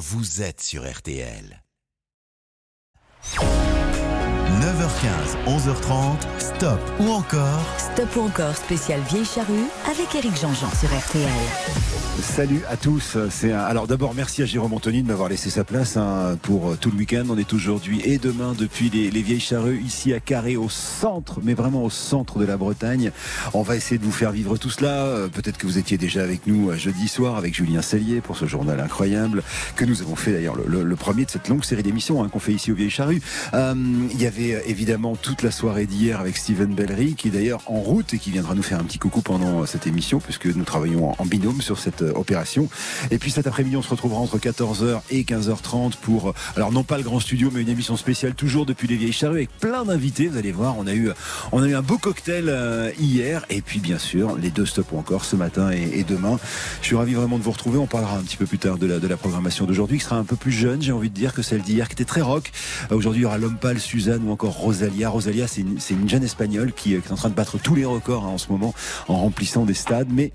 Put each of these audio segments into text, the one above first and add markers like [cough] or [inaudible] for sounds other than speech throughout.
vous êtes sur RTL. 9h15, 11h30, stop ou encore Stop ou encore spécial Vieille Charrue avec Eric Jean-Jean sur RTL. Salut à tous. C'est un... Alors d'abord, merci à Jérôme Anthony de m'avoir laissé sa place hein, pour tout le week-end. On est aujourd'hui et demain depuis les, les, Vieilles Charrues, ici à Carré, au centre, mais vraiment au centre de la Bretagne. On va essayer de vous faire vivre tout cela. Peut-être que vous étiez déjà avec nous jeudi soir avec Julien Cellier pour ce journal incroyable que nous avons fait d'ailleurs le, le, le, premier de cette longue série d'émissions hein, qu'on fait ici aux Vieilles Charrues. Euh, il y avait évidemment toute la soirée d'hier avec Steven Bellery qui est d'ailleurs en route et qui viendra nous faire un petit coucou pendant cette émission puisque nous travaillons en binôme sur cette opération. Et puis cet après-midi, on se retrouvera entre 14h et 15h30 pour, alors non pas le grand studio, mais une émission spéciale toujours depuis les Vieilles Charrues avec plein d'invités. Vous allez voir, on a eu, on a eu un beau cocktail euh, hier et puis bien sûr les deux stops encore ce matin et, demain. Je suis ravi vraiment de vous retrouver. On parlera un petit peu plus tard de la, de la programmation d'aujourd'hui qui sera un peu plus jeune, j'ai envie de dire, que celle d'hier qui était très rock. Euh, aujourd'hui, il y aura l'homme pâle, Suzanne ou encore Rosalia. Rosalia, c'est une, une, jeune espagnole qui, qui, est en train de battre tous les records hein, en ce moment en remplissant des stades, mais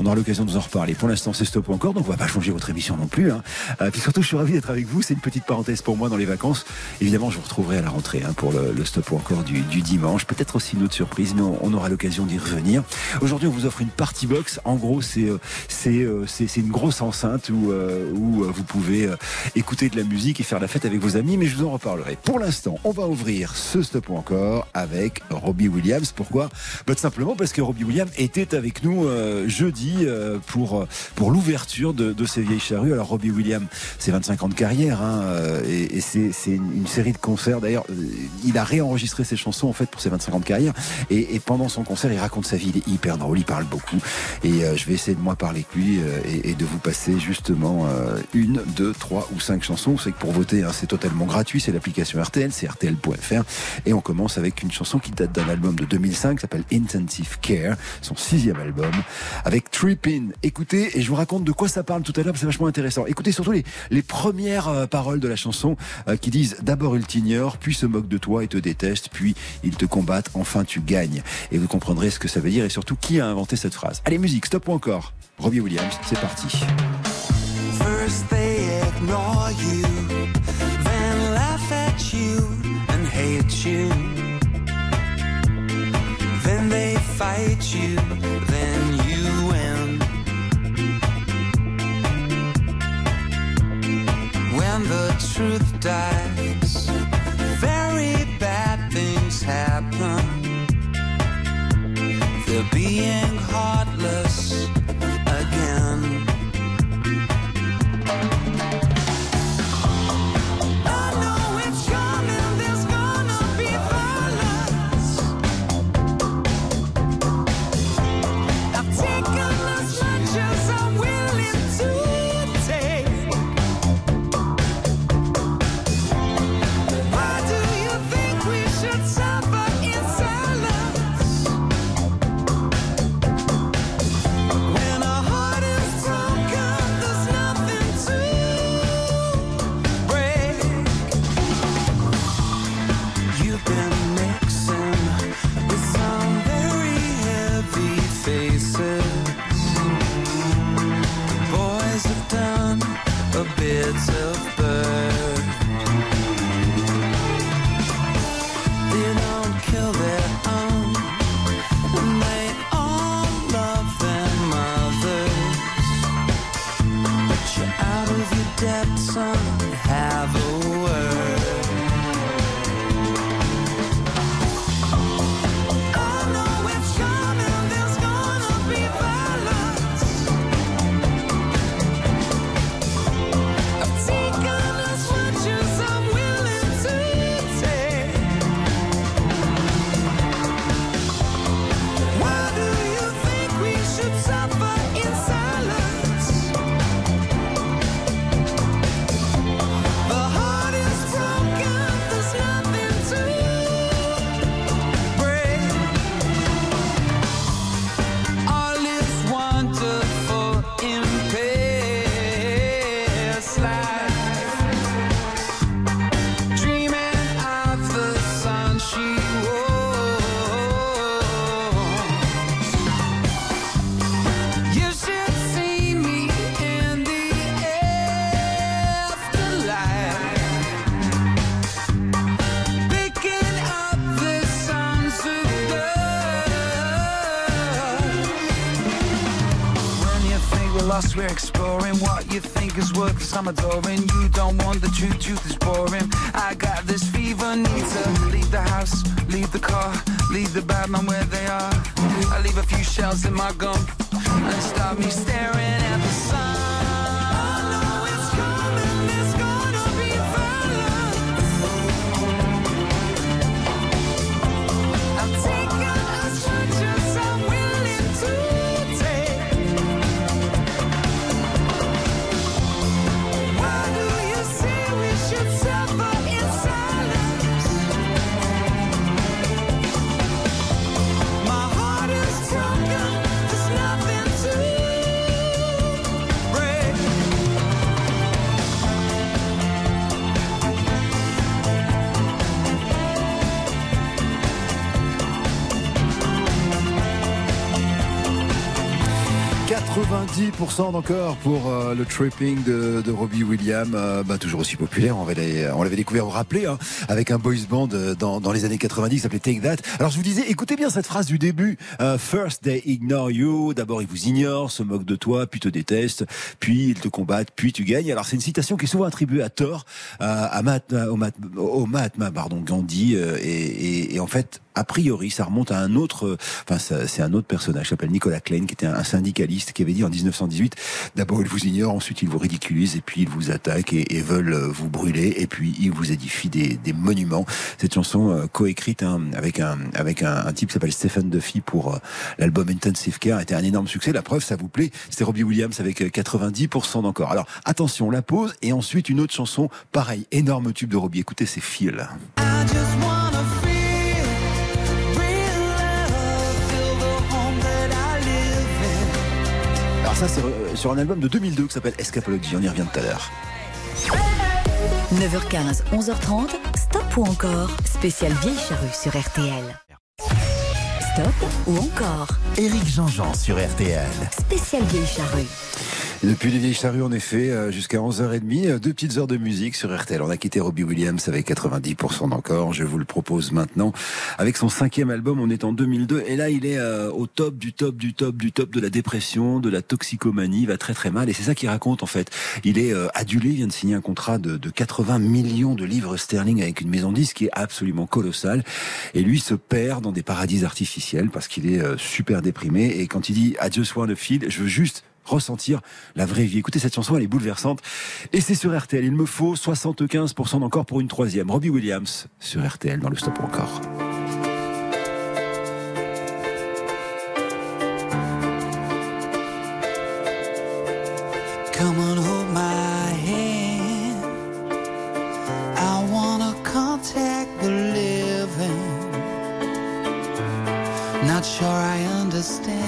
on aura l'occasion de vous en reparler. Pour l'instant, c'est stop encore, donc on va pas changer votre émission non plus. Hein. Euh, puis surtout, je suis ravi d'être avec vous. C'est une petite parenthèse pour moi dans les vacances. Évidemment, je vous retrouverai à la rentrée hein, pour le, le, stop encore du, dimanche. Peut-être aussi une autre surprise, mais on, aura l'occasion d'y revenir. Aujourd'hui, on vous offre une party box. En gros, c'est c'est c'est une grosse enceinte où euh, où vous pouvez écouter de la musique et faire la fête avec vos amis. Mais je vous en reparlerai. Pour l'instant, on va ouvrir ce stop encore avec Robbie Williams. Pourquoi? Bah, Tout simplement parce que Robbie Williams était avec nous euh, jeudi euh, pour pour l'ouverture de, de, ces vieilles charrues. Alors Robbie Williams, c'est 25 ans de carrière hein, et, et c'est une, série de concerts. D'ailleurs, il a réenregistré ses chansons en fait pour ses 25 ans de carrière et, et, pendant son concert, il raconte sa vie. Il est hyper drôle, il parle beaucoup et euh, je vais essayer de moi parler avec lui et, et, de vous passer justement une, deux, trois ou cinq chansons. C'est que pour voter, hein, c'est totalement gratuit. C'est l'application RTL, c'est RTL.fr et on commence avec une chanson qui date d'un album de 2005 qui s'appelle Intensive Care, son sixième album, avec Trippin. Écoutez, et je vous raconte de quoi ça parle tout à l'heure, c'est vachement intéressant. Écoutez surtout les, les premières euh, paroles de la chanson euh, qui disent d'abord il t'ignore, puis se moque de toi et te déteste, puis il te combattent, enfin tu gagnes. Et vous comprendrez ce que ça veut dire et surtout qui a inventé cette phrase. Allez, musique, stop ou encore Robbie Williams, c'est parti. First they ignore you, Then they fight you, then you win. When the truth dies, very bad things happen. They're being heartless is worth, cause I'm adoring. You don't want the truth, truth is boring. I got this fever, need to leave the house, leave the car, leave the bad man where they are. I leave a few shells in my gum 90% d'encore pour euh, le tripping de, Robbie Williams, euh, bah, toujours aussi populaire. On l'avait, découvert, vous rappelez, hein, avec un boys band euh, dans, les années 90 qui s'appelait Take That. Alors je vous disais, écoutez bien cette phrase du début. First they ignore you. D'abord ils vous ignorent, se moquent de toi, puis te détestent, puis ils te combattent, puis tu gagnes. Alors c'est une citation qui est souvent attribuée à tort à Mahatma, au, Mahatma, pardon, Gandhi. et en fait, a priori, ça remonte à un autre, euh, enfin, c'est un autre personnage, qui s'appelle Nicolas Klein, qui était un, syndicaliste, qui avait dit en 1918, d'abord ils vous ignorent, ensuite ils vous ridiculisent, et puis ils vous attaquent et, et veulent euh, vous brûler, et puis ils vous édifient des, des monuments. Cette chanson euh, coécrite hein, avec un avec un, type qui s'appelle Stephen Duffy pour euh, l'album Intensive Care, était un énorme succès. La preuve, ça vous plaît, c'était Robbie Williams avec euh, 90% d'encore. Alors attention, la pause, et ensuite une autre chanson, pareil, énorme tube de Robbie. Écoutez, c'est Feel. Ça, c'est euh, sur un album de 2002 qui s'appelle Escapology. On y revient tout à l'heure. 9h15, 11h30, stop ou encore Spécial Vieille Charrue sur RTL. Stop ou encore Éric Jean-Jean sur RTL. Spécial Vieille Charrue. Depuis les vieilles charrues, en effet, euh, jusqu'à 11h30, euh, deux petites heures de musique sur RTL. On a quitté Robbie Williams avec 90% d'encore. Je vous le propose maintenant. Avec son cinquième album, on est en 2002. Et là, il est euh, au top du top du top du top de la dépression, de la toxicomanie. Il va très très mal. Et c'est ça qu'il raconte, en fait. Il est adulé, il vient de signer un contrat de, de 80 millions de livres sterling avec une maison de disques qui est absolument colossale. Et lui se perd dans des paradis artificiels parce qu'il est super déprimé. Et quand il dit I just wanna feel, je veux juste ressentir la vraie vie. Écoutez, cette chanson, elle est bouleversante. Et c'est sur RTL. Il me faut 75% d'encore pour une troisième. Robbie Williams sur RTL dans le stop encore. Come on, hold my hand. I wanna contact the living. Not sure I understand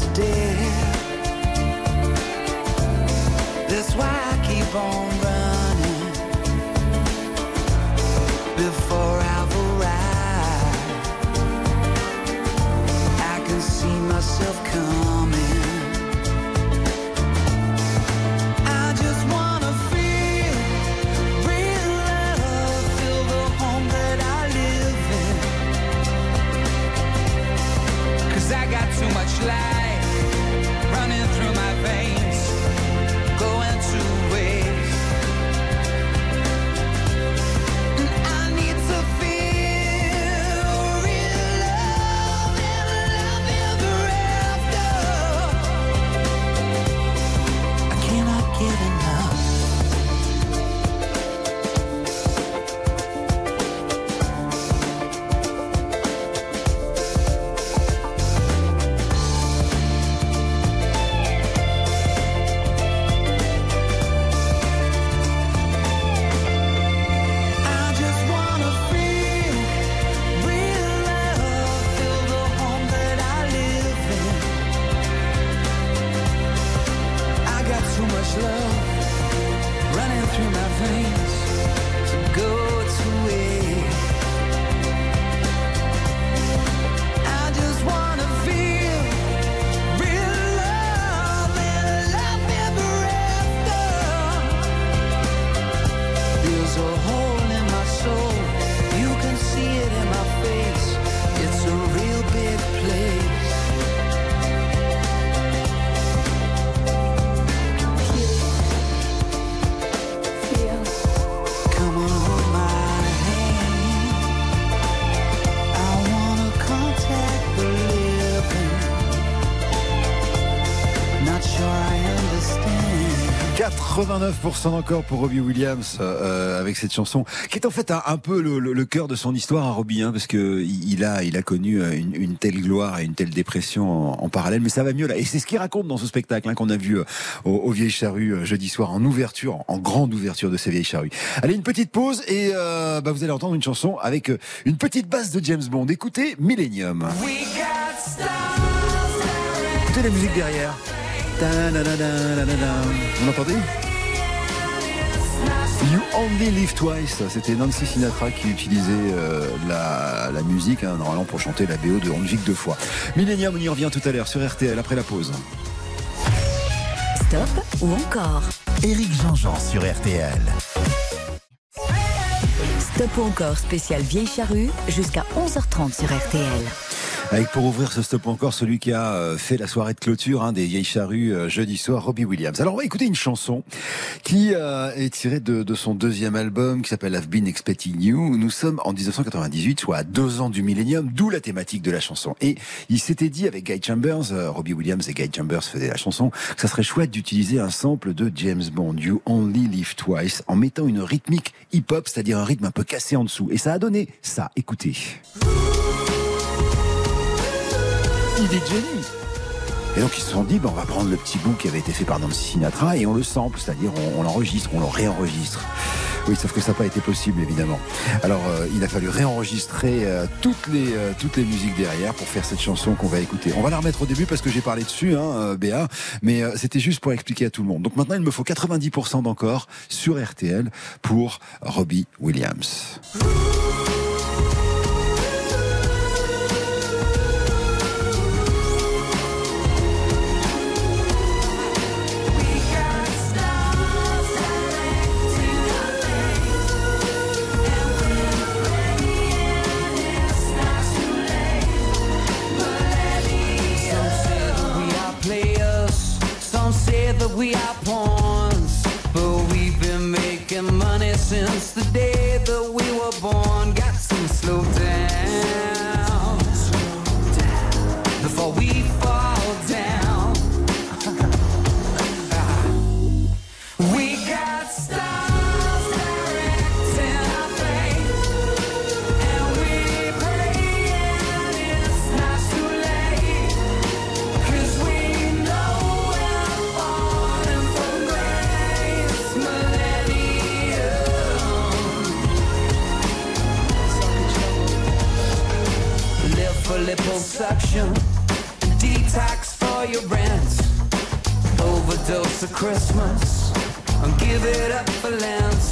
to death. That's why I keep on 89% encore pour Robbie Williams euh, avec cette chanson qui est en fait un, un peu le, le- le cœur de son histoire à Robbie hein, parce que il a il a connu euh, une, une telle gloire et une telle dépression en, en parallèle mais ça va mieux là et c'est ce qu'il raconte dans ce spectacle hein, qu'on a vu euh, au, au Vieilles Charrues euh, jeudi soir en ouverture en, en grande ouverture de ces Vieilles Charrues. Allez une petite pause et euh, bah, vous allez entendre une chanson avec euh, une petite basse de James Bond. Écoutez Millennium. Écoutez la musique derrière. Vous l'entendez You Only Live Twice, c'était Nancy Sinatra qui utilisait euh, la, la musique hein, normalement pour chanter la BO de que deux fois. Millennium, on y revient tout à l'heure sur RTL après la pause. Stop ou encore? Éric Jean-Jean sur RTL. Stop ou encore spécial Vieille Charrue jusqu'à 11h30 sur RTL. Avec pour ouvrir ce stop encore celui qui a euh, fait la soirée de clôture hein, des vieilles charrues euh, jeudi soir, Robbie Williams. Alors on va écouter une chanson qui euh, est tirée de, son deuxième album qui s'appelle I've Been Expecting You. Nous sommes en 1998, soit à deux ans du millénium, d'où la thématique de la chanson. Et il s'était dit avec Guy Chambers, Robbie Williams et Guy Chambers faisaient la chanson, que ça serait chouette d'utiliser un sample de James Bond, You Only Live Twice, en mettant une rythmique hip-hop, c'est-à-dire un rythme un peu cassé en dessous. Et ça a donné ça. Écoutez. Idée de. Et donc ils se sont dit, ben, on va prendre le petit bout qui avait été fait par Nancy Sinatra et on le sample, c'est-à-dire on, l'enregistre, on le réenregistre. Oui, sauf que ça n'a pas été possible évidemment. Alors euh, il a fallu réenregistrer euh, toutes les euh, toutes les musiques derrière pour faire cette chanson qu'on va écouter. On va la remettre au début parce que j'ai parlé dessus, hein, Béa, mais c'était juste pour expliquer à tout le monde. Donc maintenant il me faut 90% d'encore sur RTL pour Robbie Williams. That we are pawns. But we've been making money since the day that we liposuction, detox for your rent, overdose of Christmas, and give it up for Lent.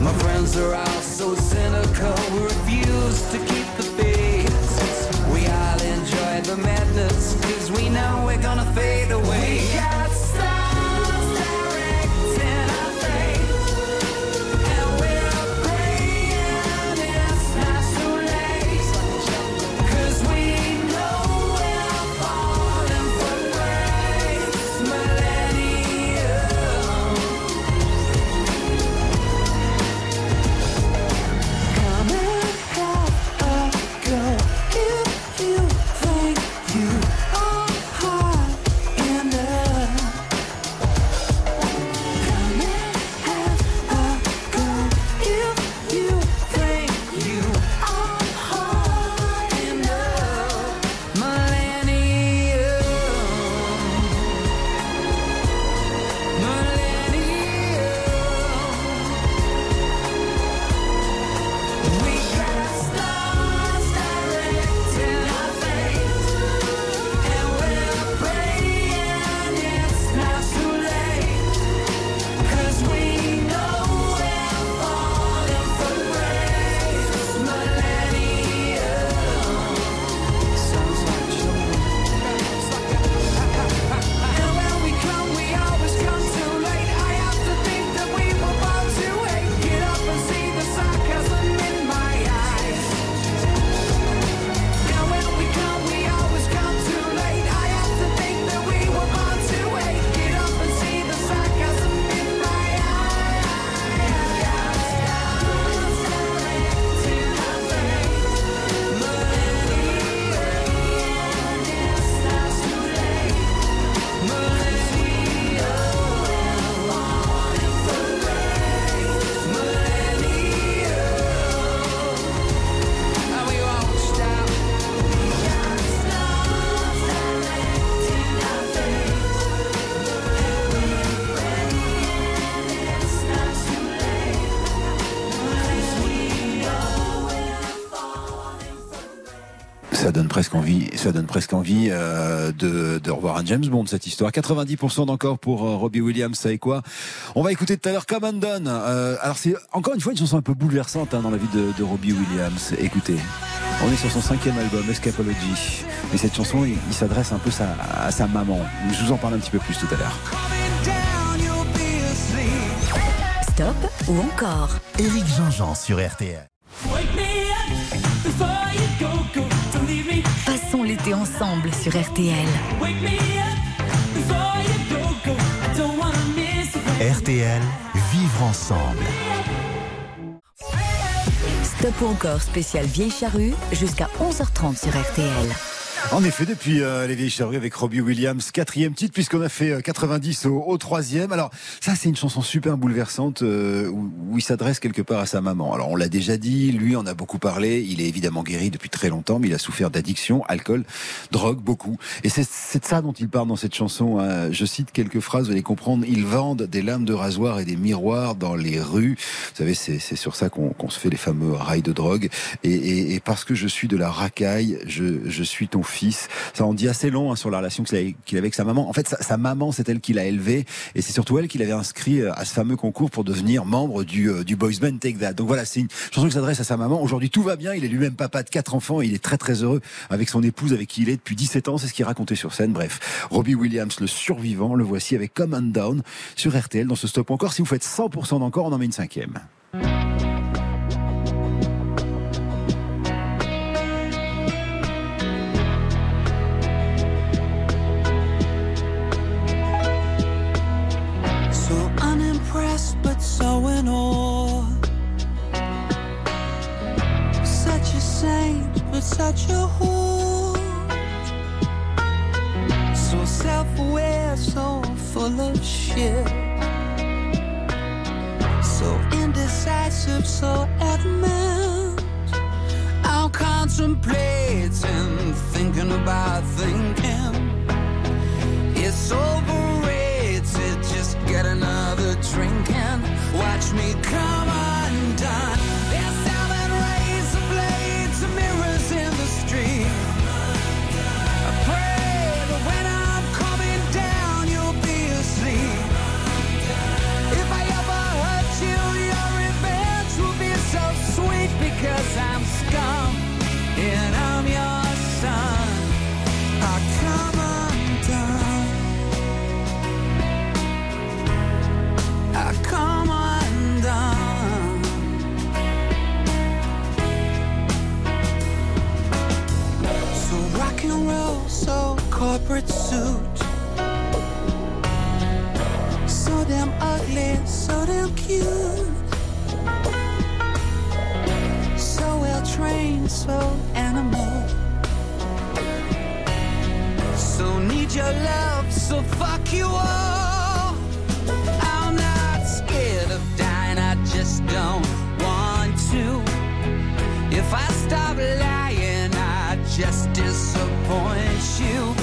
My friends are all so cynical, we refuse to keep the faith. We all enjoy the madness, cause we know we're gonna fade away. Presque envie, ça donne presque envie euh, de, de revoir un James Bond cette histoire. 90% d'encore pour euh, Robbie Williams, ça et quoi? On va écouter tout à l'heure Come Undone. Euh, alors c'est encore une fois une chanson un peu bouleversante hein, dans la vie de, de Robbie Williams. Écoutez, on est sur son cinquième album, Escapology. Et cette chanson, il, il s'adresse un peu sa- à sa maman. Je vous en parle un petit peu plus tout à l'heure. Stop ou encore? Éric Jean-Jean sur RTL. Passons l'été ensemble sur RTL. RTL, vivre ensemble. Stop ou encore spécial Vieille Charrue jusqu'à 11h30 sur RTL. En effet, depuis euh, les vieilles charrues avec Robbie Williams, quatrième titre, puisqu'on a fait euh, 90 au, au troisième. Alors, ça, c'est une chanson super bouleversante euh, où, où il s'adresse quelque part à sa maman. Alors, on l'a déjà dit, lui en a beaucoup parlé. Il est évidemment guéri depuis très longtemps, mais il a souffert d'addiction, alcool, drogue, beaucoup. Et c'est de ça dont il parle dans cette chanson. hein. Je cite quelques phrases, vous allez comprendre. Ils vendent des lames de rasoir et des miroirs dans les rues. Vous savez, c'est c'est sur ça qu'on qu'on se fait les fameux rails de drogue. Et, et- et parce que je suis de la racaille, je, je suis ton fils. Ça en dit assez long hein, sur la relation qu'il avait, avec sa maman. En fait, sa, maman, c'est elle qui l'a élevé, et c'est surtout elle qui l'avait inscrit euh, à ce fameux concours pour devenir membre du, euh, du boys band Take That. Donc voilà, c'est une chanson qui s'adresse à sa maman. Aujourd'hui, tout va bien. Il est lui-même papa de quatre enfants. Et il est très très heureux avec son épouse, avec qui il est depuis 17 ans. C'est ce qu'il racontait sur scène. Bref, Robbie Williams, le survivant, le voici avec Come and Down sur RTL dans ce stop encore. Si vous faites 100% d'encore, on en met une cinquième. So in awe. Such a saint, but such a whore. So self aware, so full of shit. So indecisive, so adamant. I'm contemplating, thinking about thinking. It's overrated. Me come corporate suit. So damn ugly, so damn cute. So well trained, so animal. So need your love, so fuck you all. I'm not scared of dying, I just don't want to. If I stop lying, I just disappoint you.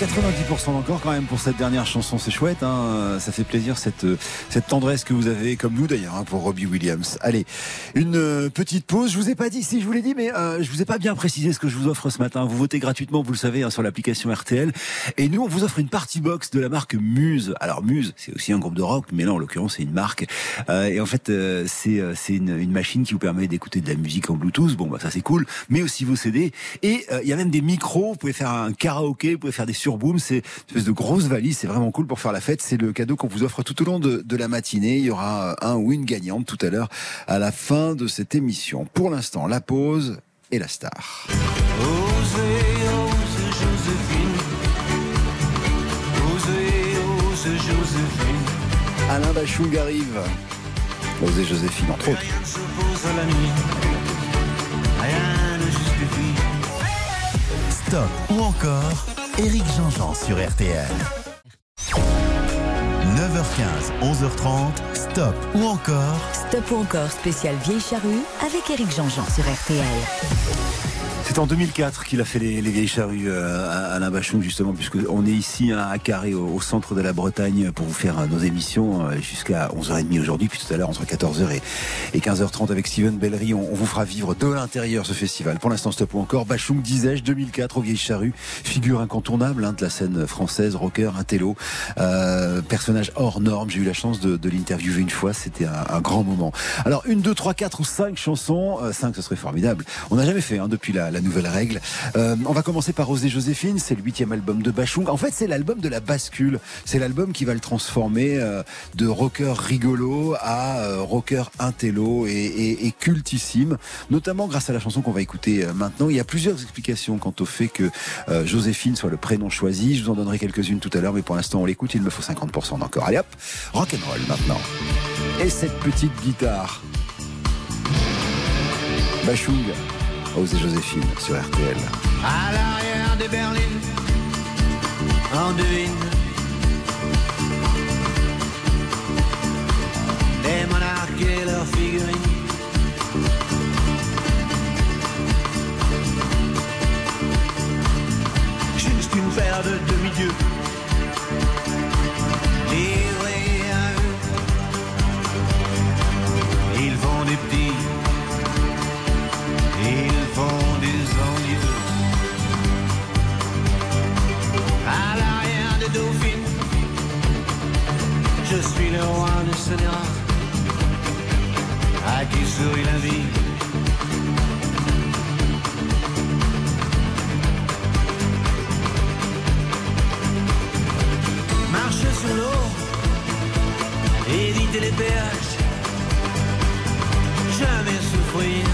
90% encore quand même pour cette dernière chanson, c'est chouette, hein. Ça fait plaisir cette, cette tendresse que vous avez, comme nous d'ailleurs, hein, pour Robbie Williams. Allez, une euh, petite pause, je vous ai pas dit, si je vous l'ai dit, mais euh, je vous ai pas bien précisé ce que je vous offre ce matin. Vous votez gratuitement, vous le savez, hein, sur l'application RTL, et nous on vous offre une party box de la marque Muse. Alors Muse, c'est aussi un groupe de rock, mais là en l'occurrence c'est une marque, Euh, et en fait euh, c'est euh, une, une machine qui vous permet d'écouter de la musique en Bluetooth, bon bah ça c'est cool, mais aussi vos CD, et euh, il y a même des micros, vous pouvez faire un karaoké, vous pouvez faire des surbooms, c'est une espèce de grosse valise, c'est vraiment cool pour faire la fête. C'est le cadeau qu'on vous offre tout au long de, de la matinée. Il y aura un ou une gagnante tout à l'heure à la fin de cette émission. Pour l'instant, la pause et la star. Osez, osez, Joséphine. Osez, osez, Joséphine. Alain Bachung arrive. Osez Joséphine, entre autres. Rien ne s'oppose à la nuit. Rien ne justifie. Stop ou encore Éric Jean-Jean sur RTL. 9h15, 11h30, stop ou encore Stop ou encore spécial Vieille Charrue avec Éric Jean-Jean sur RTL. C'est en 2004 qu'il a fait les, les vieilles charrues euh, à Alain Bachung justement puisque on est ici hein, à Carré au, centre de la Bretagne pour vous faire euh, nos émissions euh, jusqu'à 11h30 aujourd'hui puis tout à l'heure entre 14h et, et 15h30 avec Steven Bellery on, vous fera vivre de l'intérieur ce festival. Pour l'instant stop ou encore Bachung disais-je 2004 aux vieilles charrues figure incontournable hein, de la scène française rocker intello personnage hors norme j'ai eu la chance de, l'interviewer une fois c'était un, grand moment. Alors une, deux, trois, quatre ou cinq chansons cinq ce serait formidable on n'a jamais fait hein, depuis la, la nouvelle règle. Euh, on va commencer par Oser Joséphine, c'est le huitième album de Bachung. En fait, c'est l'album de la bascule. C'est l'album qui va le transformer euh, de rocker rigolo à euh, rocker intello et, et- cultissime, notamment grâce à la chanson qu'on va écouter euh, maintenant. Il y a plusieurs explications quant au fait que Joséphine soit le prénom choisi. Je vous en donnerai quelques-unes tout à l'heure, mais pour l'instant, on l'écoute. Il me faut 50% d'encore. Allez hop, rock'n'roll maintenant. Et cette petite guitare. Bachung, Rose et Joséphine sur RTL. À l'arrière des berlines, on devine les monarques et leurs figurines. Juste une paire de demi-dieux font des à l'arrière des dauphines. Je suis le roi de Sénéra, à qui sourit la vie. Marcher sur l'eau, éviter les péages, jamais souffrir,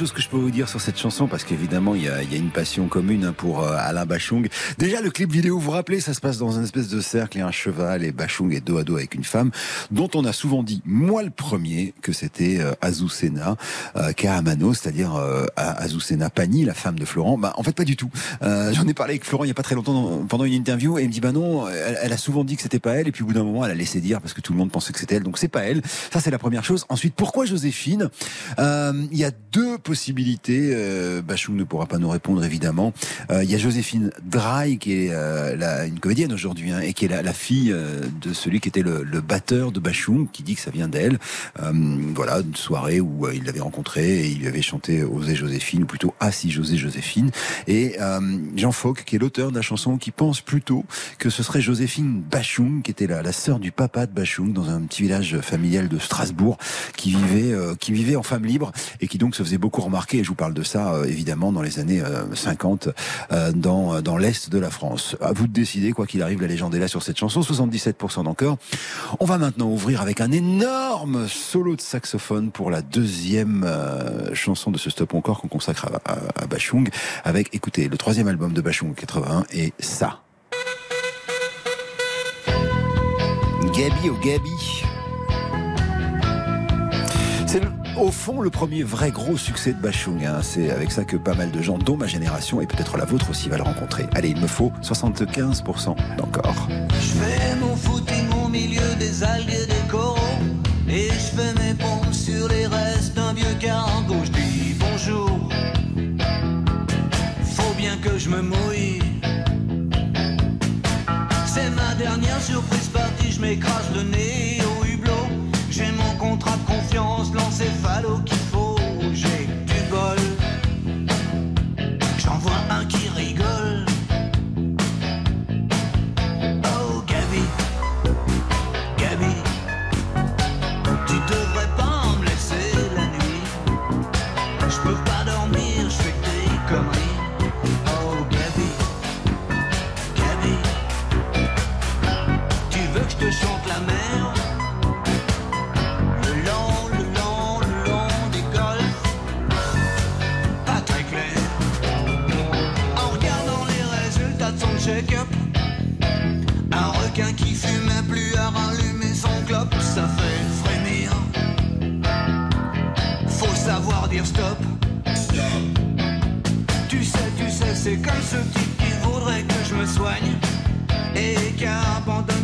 choses que je peux vous dire sur cette chanson parce qu'évidemment il y a, une passion commune hein, pour euh, Alain Bachung. Déjà le clip vidéo, vous vous rappelez, ça se passe dans une espèce de cercle, il y a un cheval et Bachung est dos à dos avec une femme dont on a souvent dit, moi le premier, que c'était euh, Azucena euh, c'est-à-dire euh, Azucena Pani, la femme de Florent. Bah en fait pas du tout. Euh, J'en ai parlé avec Florent il y a pas très longtemps pendant une interview et il me dit bah non, elle, elle a souvent dit que c'était pas elle et puis au bout d'un moment elle a laissé dire parce que tout le monde pensait que c'était elle, donc c'est pas elle. Ça c'est la première chose. Ensuite pourquoi Joséphine? Il y a deux possibilités. Euh, Bachung ne pourra pas nous répondre évidemment. Euh, Il y a Joséphine Dry qui est euh, la- une comédienne aujourd'hui hein, et qui est la, la fille euh, de celui qui était le, le batteur de Bachung qui dit que ça vient d'elle. Euh, voilà une soirée où euh, il l'avait rencontrée et il lui avait chanté Osez Joséphine ou plutôt Ah si José Joséphine et Jean Fauque qui est l'auteur de la chanson qui pense plutôt que ce serait Joséphine Bachung qui était la, la sœur du papa de Bachung dans un petit village familial de Strasbourg qui vivait qui vivait en femme libre et qui donc se faisait beaucoup remarquer et je vous parle de ça euh, évidemment dans les années euh, 50 euh, dans dans l'est de la France. À vous de décider quoi qu'il arrive la légende est là sur cette chanson 77% d'encore. On va maintenant ouvrir avec un énorme solo de saxophone pour la deuxième euh, chanson de ce stop encore qu'on consacre à, à, à Bachung avec écoutez le troisième album de Bachung 81 et ça. Gabi au Gabi. C'est le- au fond le premier vrai gros succès de Bachung. hein. C'est avec ça que pas mal de gens, dont ma génération et peut-être la vôtre aussi, va le rencontrer. Allez, il me faut 75% d'encore. Je fais mon footing au milieu des algues et des coraux. Et je fais mes pompes sur les restes d'un vieux cargo. Je dis bonjour. Faut bien que je me mouille. C'est ma dernière surprise partie. Je m'écrase le nez confiance, l'encéphalo qu'il faut. C'est comme ce type qui voudrait que je me soigne et qui abandonne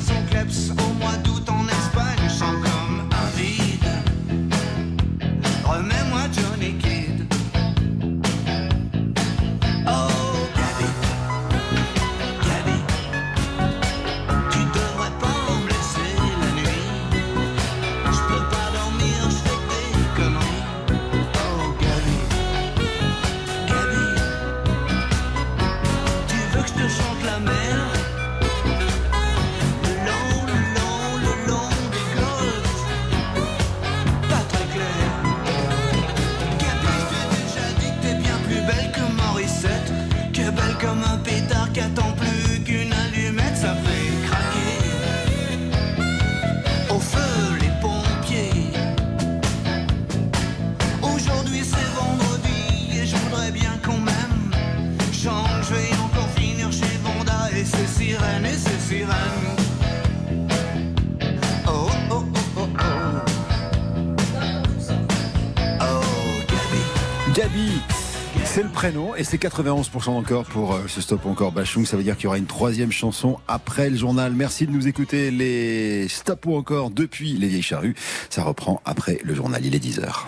et c'est 91% encore pour euh, ce stop encore Bachung. Ça veut dire qu'il y aura une troisième chanson après le journal. Merci de nous écouter les stop ou encore depuis les vieilles charrues. Ça reprend après le journal. Il est 10h.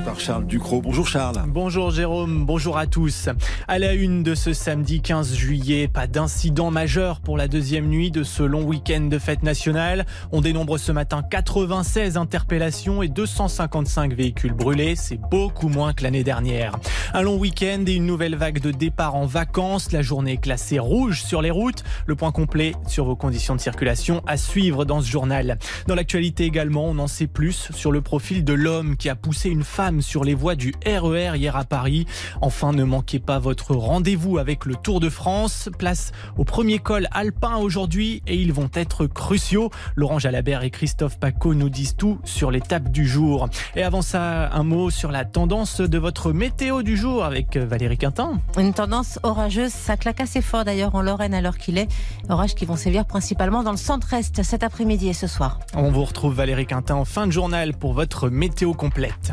Par Charles Ducrot. Bonjour Charles. Bonjour Jérôme, bonjour à tous. À la une de ce samedi 15 juillet, pas d'incident majeur pour la deuxième nuit de ce long week-end de fête nationale. On dénombre ce matin 96 interpellations et 255 véhicules brûlés. C'est beaucoup moins que l'année dernière. Un long week-end et une nouvelle vague de départ en vacances. La journée est classée rouge sur les routes. Le point complet sur vos conditions de circulation à suivre dans ce journal. Dans l'actualité également, on en sait plus sur le profil de l'homme qui a poussé une femme sur les voies du RER hier à Paris. Enfin, ne manquez pas votre rendez-vous avec le Tour de France. Place au premier col alpin aujourd'hui et ils vont être cruciaux. Laurent Jalabert et Christophe Paco nous disent tout sur l'étape du jour. Et avant ça, un mot sur la tendance de votre météo du jour avec Valérie Quintin. Une tendance orageuse, ça claque assez fort d'ailleurs en Lorraine à l'heure qu'il est. Orages qui vont sévir principalement dans le centre-est cet après-midi et ce soir. On vous retrouve Valérie Quintin en fin de journal pour votre météo complète.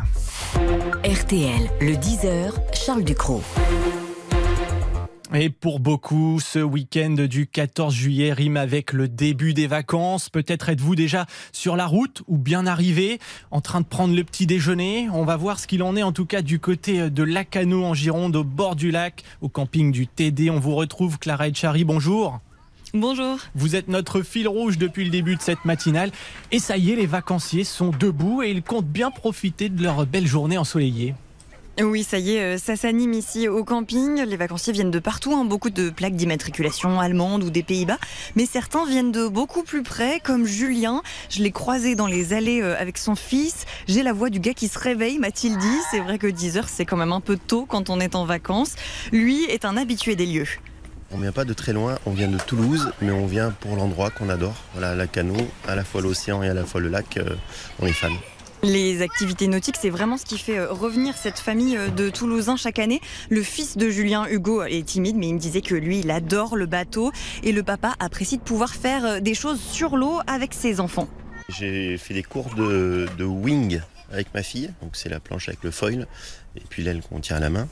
RTL, le 10h, Charles Ducrot. Et pour beaucoup, ce week-end du 14 juillet rime avec le début des vacances. Peut-être êtes-vous déjà sur la route ou bien arrivé, en train de prendre le petit déjeuner. On va voir ce qu'il en est en tout cas du côté de Lacano en Gironde, au bord du lac, au camping du TD. On vous retrouve, Clara Etchari, bonjour. Bonjour. Vous êtes notre fil rouge depuis le début de cette matinale. Et ça y est, les vacanciers sont debout et ils comptent bien profiter de leur belle journée ensoleillée. Oui, ça y est, euh, ça s'anime ici au camping. Les vacanciers viennent de partout, hein, beaucoup de plaques d'immatriculation allemandes ou des Pays-Bas. Mais certains viennent de beaucoup plus près, comme Julien. Je l'ai croisé dans les allées euh, avec son fils. J'ai la voix du gars qui se réveille, m'a-t-il dit. C'est vrai que 10 heures, c'est quand même un peu tôt quand on est en vacances. Lui est un habitué des lieux. On vient pas de très loin, on vient de Toulouse, mais on vient pour l'endroit qu'on adore. Voilà, la canot, à la fois l'océan et à la fois le lac, euh, on est fan. Les activités nautiques, c'est vraiment ce qui fait euh, revenir cette famille euh, de Toulousains chaque année. Le fils de Julien, Hugo, est timide, mais il me disait que lui, il adore le bateau. Et le papa apprécie de pouvoir faire des choses sur l'eau avec ses enfants. J'ai fait des cours de, de wing avec ma fille, donc c'est la planche avec le foil, et puis l'aile qu'on tient à la main.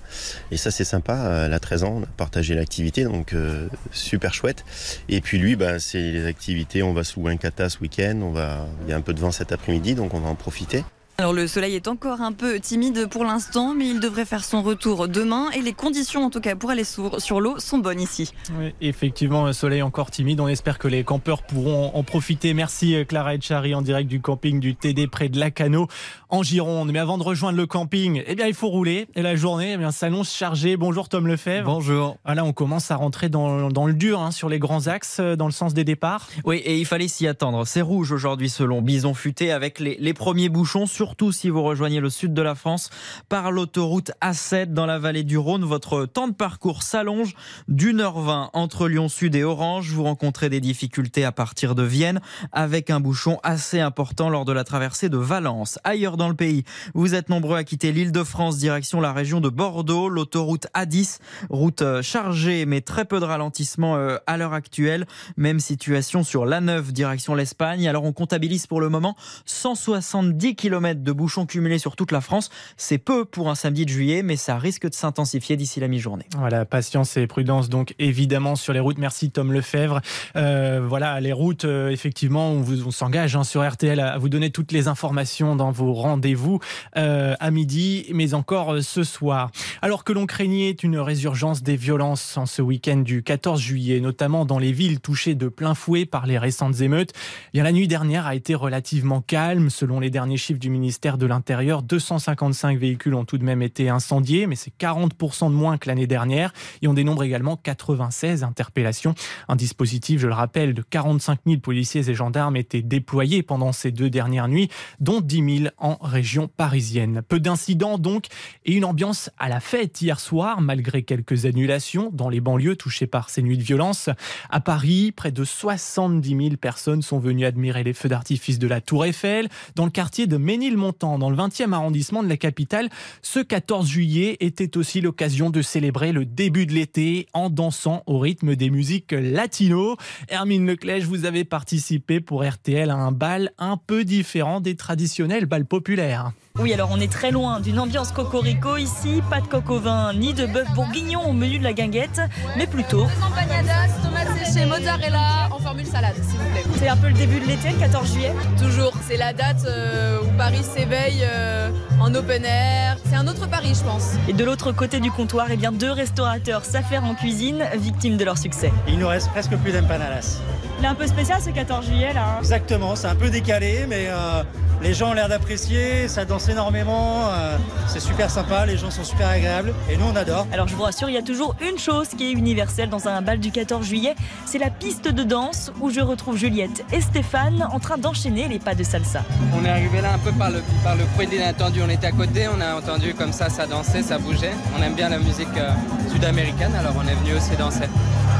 Et ça c'est sympa, elle a 13 ans, on a partagé l'activité, donc euh, super chouette. Et puis lui, bah, c'est les activités, on va louer un kata ce week-end, on va... il y a un peu de vent cet après-midi, donc on va en profiter. Alors le soleil est encore un peu timide pour l'instant, mais il devrait faire son retour demain. Et les conditions, en tout cas pour aller sur, sur l'eau, sont bonnes ici. Oui, effectivement, un soleil encore timide. On espère que les campeurs pourront en profiter. Merci euh, Clara Etchari en direct du camping du TD près de Lacano en Gironde. Mais avant de rejoindre le camping, eh bien, il faut rouler. Et la journée eh bien, s'annonce chargée. Bonjour Tom Lefebvre. Bonjour. Voilà, on commence à rentrer dans, dans le dur hein, sur les grands axes, euh, dans le sens des départs. Oui, et il fallait s'y attendre. C'est rouge aujourd'hui selon Bison Futé avec les, les premiers bouchons, surtout si vous rejoignez le sud de la France par l'autoroute A7 dans la vallée du Rhône. Votre temps de parcours s'allonge d'une heure 20 entre Lyon Sud et Orange. Vous rencontrez des difficultés à partir de Vienne avec un bouchon assez important lors de la traversée de Valence. Ailleurs dans le pays, vous êtes nombreux à quitter l'île de France direction la région de Bordeaux. L'autoroute A10, route euh, chargée mais très peu de ralentissement euh, à l'heure actuelle. Même situation sur l'A9 direction l'Espagne. Alors on comptabilise pour le moment 170 km de bouchons cumulés sur toute la France. C'est peu pour un samedi de juillet, mais ça risque de s'intensifier d'ici la mi-journée. Voilà, patience et prudence donc évidemment sur les routes. Merci Tom Lefebvre. Euh, voilà, les routes, euh, effectivement, on, on s'engage hein, sur RTL à, à vous donner toutes les informations dans vos rendez-vous euh, à midi, mais encore euh, ce soir. Alors que l'on craignait une résurgence des violences en ce week-end du 14 juillet, notamment dans les villes touchées de plein fouet par les récentes émeutes, eh bien, la nuit dernière a été relativement calme. Selon les derniers chiffres du ministère de l'Intérieur, 255 véhicules ont tout de même été incendiés, mais c'est 40% de moins que l'année dernière. Et on dénombre également 96 interpellations. Un dispositif, je le rappelle, de 45 000 policiers et gendarmes était déployé pendant ces deux dernières nuits, dont 10 000 en région parisienne. Peu d'incidents donc, et une ambiance à la fête hier soir, malgré quelques annulations dans les banlieues touchées par ces nuits de violence. À Paris, près de 70 000 personnes sont venues admirer les feux d'artifice de la Tour Eiffel. Dans le quartier de Ménilmontant, dans le 20e arrondissement de la capitale, ce 14 juillet était aussi l'occasion de célébrer le début de l'été en dansant au rythme des musiques latino. Hermine Leclèche, vous avez participé pour RTL à un bal un peu différent des traditionnels bals populaires. Oui, alors on est très loin d'une ambiance cocorico ici, pas de coq au vin ni de bœuf bourguignon au menu de la guinguette, mais plutôt. Deux empanadas, tomates séchées, mozzarella en formule salade, s'il vous plaît. C'est un peu le début de l'été, le 14 juillet Toujours, c'est la date euh, où Paris s'éveille euh, en open air. C'est un autre Paris, je pense. Et de l'autre côté du comptoir, eh bien deux restaurateurs s'affairent en cuisine, victimes de leur succès. Il nous reste presque plus d'empanadas. Il est un peu spécial ce 14 juillet là. hein. Exactement, c'est un peu décalé, mais euh, Les gens ont l'air d'apprécier, ça danse énormément, euh, c'est super sympa, les gens sont super agréables et nous on adore. Alors je vous rassure, il y a toujours une chose qui est universelle dans un bal du 14 juillet, c'est la piste de danse où je retrouve Juliette et Stéphane en train d'enchaîner les pas de salsa. On est arrivé là un peu par le, par le bruit de l'inattendu. On était à côté, on a entendu comme ça, ça dansait, ça bougeait. On aime bien la musique euh, sud-américaine, alors on est venu aussi danser.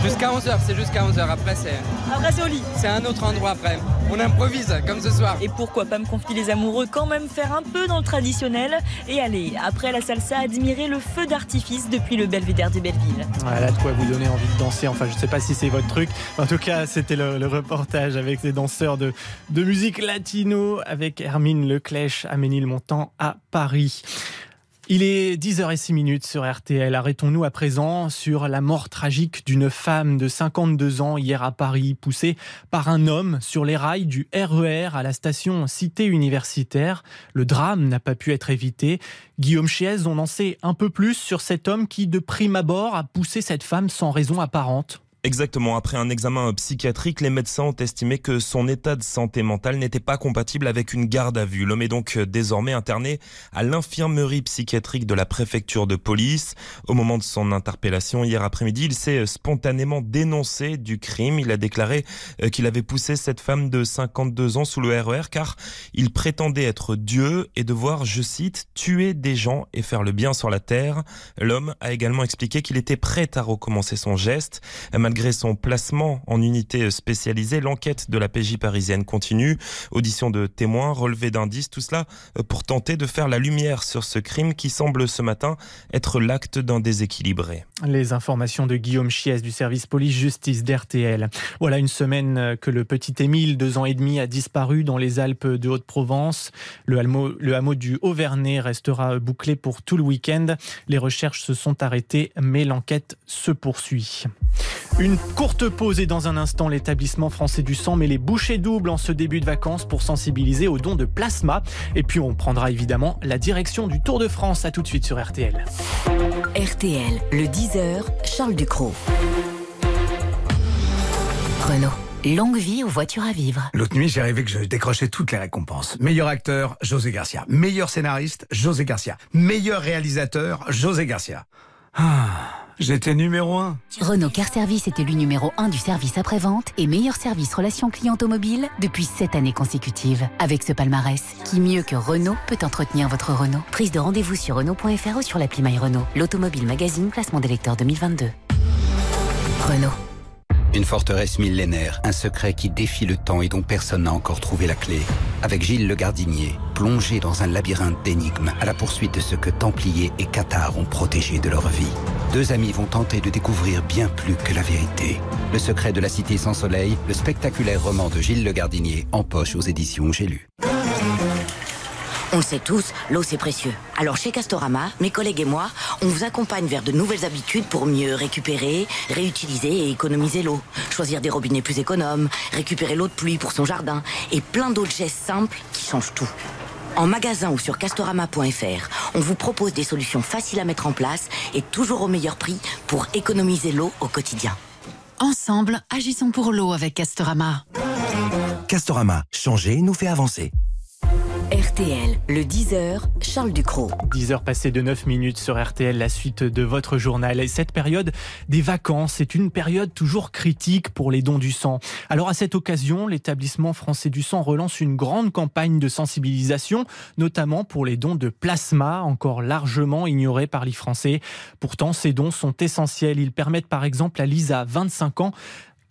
Jusqu'à 11h, c'est jusqu'à 11h. Après, c'est. Après, c'est au lit. C'est un autre endroit après. On improvise, comme ce soir. Et pourquoi pas me confier les amoureux quand même faire un peu traditionnel et aller, après la salsa, admirer le feu d'artifice depuis le belvédère de Belleville. Voilà de quoi vous donner envie de danser. Enfin, je ne sais pas si c'est votre truc. En tout cas, c'était le, reportage avec ces danseurs de, de musique latino avec Hermine Leclèche à Ménilmontant à Paris. Il est 10h06 sur RTL. Arrêtons-nous à présent sur la mort tragique d'une femme de 52 ans hier à Paris, poussée par un homme sur les rails du RER à la station Cité Universitaire. Le drame n'a pas pu être évité. Guillaume Chiez, on en sait un peu plus sur cet homme qui, de prime abord, a poussé cette femme sans raison apparente. Exactement. Après un examen psychiatrique, les médecins ont estimé que son état de santé mentale n'était pas compatible avec une garde à vue. L'homme est donc désormais interné à l'infirmerie psychiatrique de la préfecture de police. Au moment de son interpellation hier après-midi, il s'est spontanément dénoncé du crime. Il a déclaré euh, qu'il avait poussé cette femme de 52 ans sous le RER car il prétendait être Dieu et devoir, je cite, tuer des gens et faire le bien sur la terre. L'homme a également expliqué qu'il était prêt à recommencer son geste. Son placement en unité spécialisée, l'enquête de la PJ parisienne continue. Audition de témoins, relevé d'indices, tout cela euh, pour tenter de faire la lumière sur ce crime qui semble ce matin être l'acte d'un déséquilibré. Les informations de Guillaume Chies du service police-justice d'RTL. Voilà une semaine que le petit Émile, deux ans et demi, a disparu dans les Alpes de Haute-Provence. Le hameau, du Haut-Vernay restera bouclé pour tout le week-end. Les recherches se sont arrêtées, mais l'enquête se poursuit. Courte pause et dans un instant, l'établissement français du sang met les bouchées doubles en ce début de vacances pour sensibiliser au don de plasma. Et puis on prendra évidemment la direction du Tour de France. À tout de suite sur RTL. RTL, le 10h, Charles Ducrot. Renault. Longue vie aux voitures à vivre. L'autre nuit, j'ai rêvé que je décrochais toutes les récompenses. Meilleur acteur, José Garcia. Meilleur scénariste, José Garcia. Meilleur réalisateur, José Garcia. Ah, j'étais numéro un. Renault Car Service est élu numéro 1 du service après-vente et meilleur service relation client automobile depuis 7 années consécutives. Avec ce palmarès, qui mieux que Renault peut entretenir votre Renault Prise de rendez-vous sur Renault.fr ou sur l'appli My Renault. L'automobile magazine classement des lecteurs 2022. Renault. Une forteresse millénaire, un secret qui défie le temps et dont personne n'a encore trouvé la clé. Avec Gilles le Gardinier, plongé dans un labyrinthe d'énigmes à la poursuite de ce que Templiers et Cathares ont protégé de leur vie. Deux amis vont tenter de découvrir bien plus que la vérité. Le secret de la cité sans soleil, le spectaculaire roman de Gilles le Gardinier, en poche aux éditions J'ai lu. On le sait tous, l'eau c'est précieux. Alors chez Castorama, mes collègues et moi, on vous accompagne vers de nouvelles habitudes pour mieux récupérer, réutiliser et économiser l'eau. Choisir des robinets plus économes, récupérer l'eau de pluie pour son jardin et plein d'autres gestes simples qui changent tout. En magasin ou sur castorama.fr, on vous propose des solutions faciles à mettre en place et toujours au meilleur prix pour économiser l'eau au quotidien. Ensemble, agissons pour l'eau avec Castorama. Castorama, changer nous fait avancer. RTL, le 10h, Charles Ducrot. 10h passées de 9 minutes sur RTL, la suite de votre journal. Et cette période des vacances est une période toujours critique pour les dons du sang. Alors à cette occasion, l'établissement français du sang relance une grande campagne de sensibilisation, notamment pour les dons de plasma, encore largement ignorés par les Français. Pourtant, ces dons sont essentiels. Ils permettent par exemple à Lisa, 25 ans,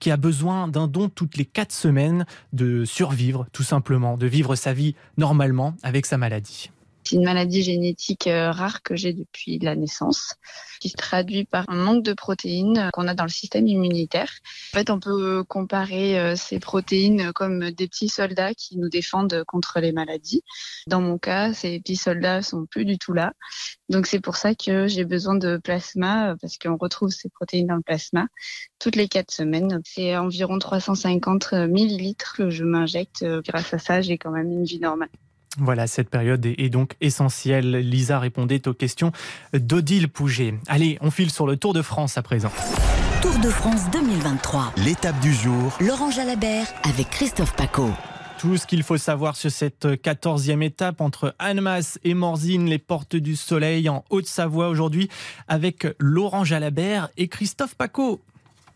qui a besoin d'un don toutes les quatre semaines de survivre, tout simplement, de vivre sa vie normalement avec sa maladie. C'est une maladie génétique euh, rare que j'ai depuis la naissance, qui se traduit par un manque de protéines qu'on a dans le système immunitaire. En fait, on peut comparer euh, ces protéines comme des petits soldats qui nous défendent contre les maladies. Dans mon cas, ces petits soldats sont plus du tout là. Donc c'est pour ça que j'ai besoin de plasma, euh, parce qu'on retrouve ces protéines dans le plasma toutes les quatre semaines. C'est environ 350 millilitres que je m'injecte. Grâce à ça, j'ai quand même une vie normale. Voilà, cette période est donc essentielle. Lisa répondait aux questions d'Odile Pouget. Allez, on file sur le Tour de France à présent. Tour de France 2023. L'étape du jour. Laurent Jalabert avec Christophe Paco. tout ce qu'il faut savoir sur cette 14e étape entre Annemasse et Morzine, les portes du soleil en Haute-Savoie aujourd'hui avec Laurent Jalabert et Christophe Paco.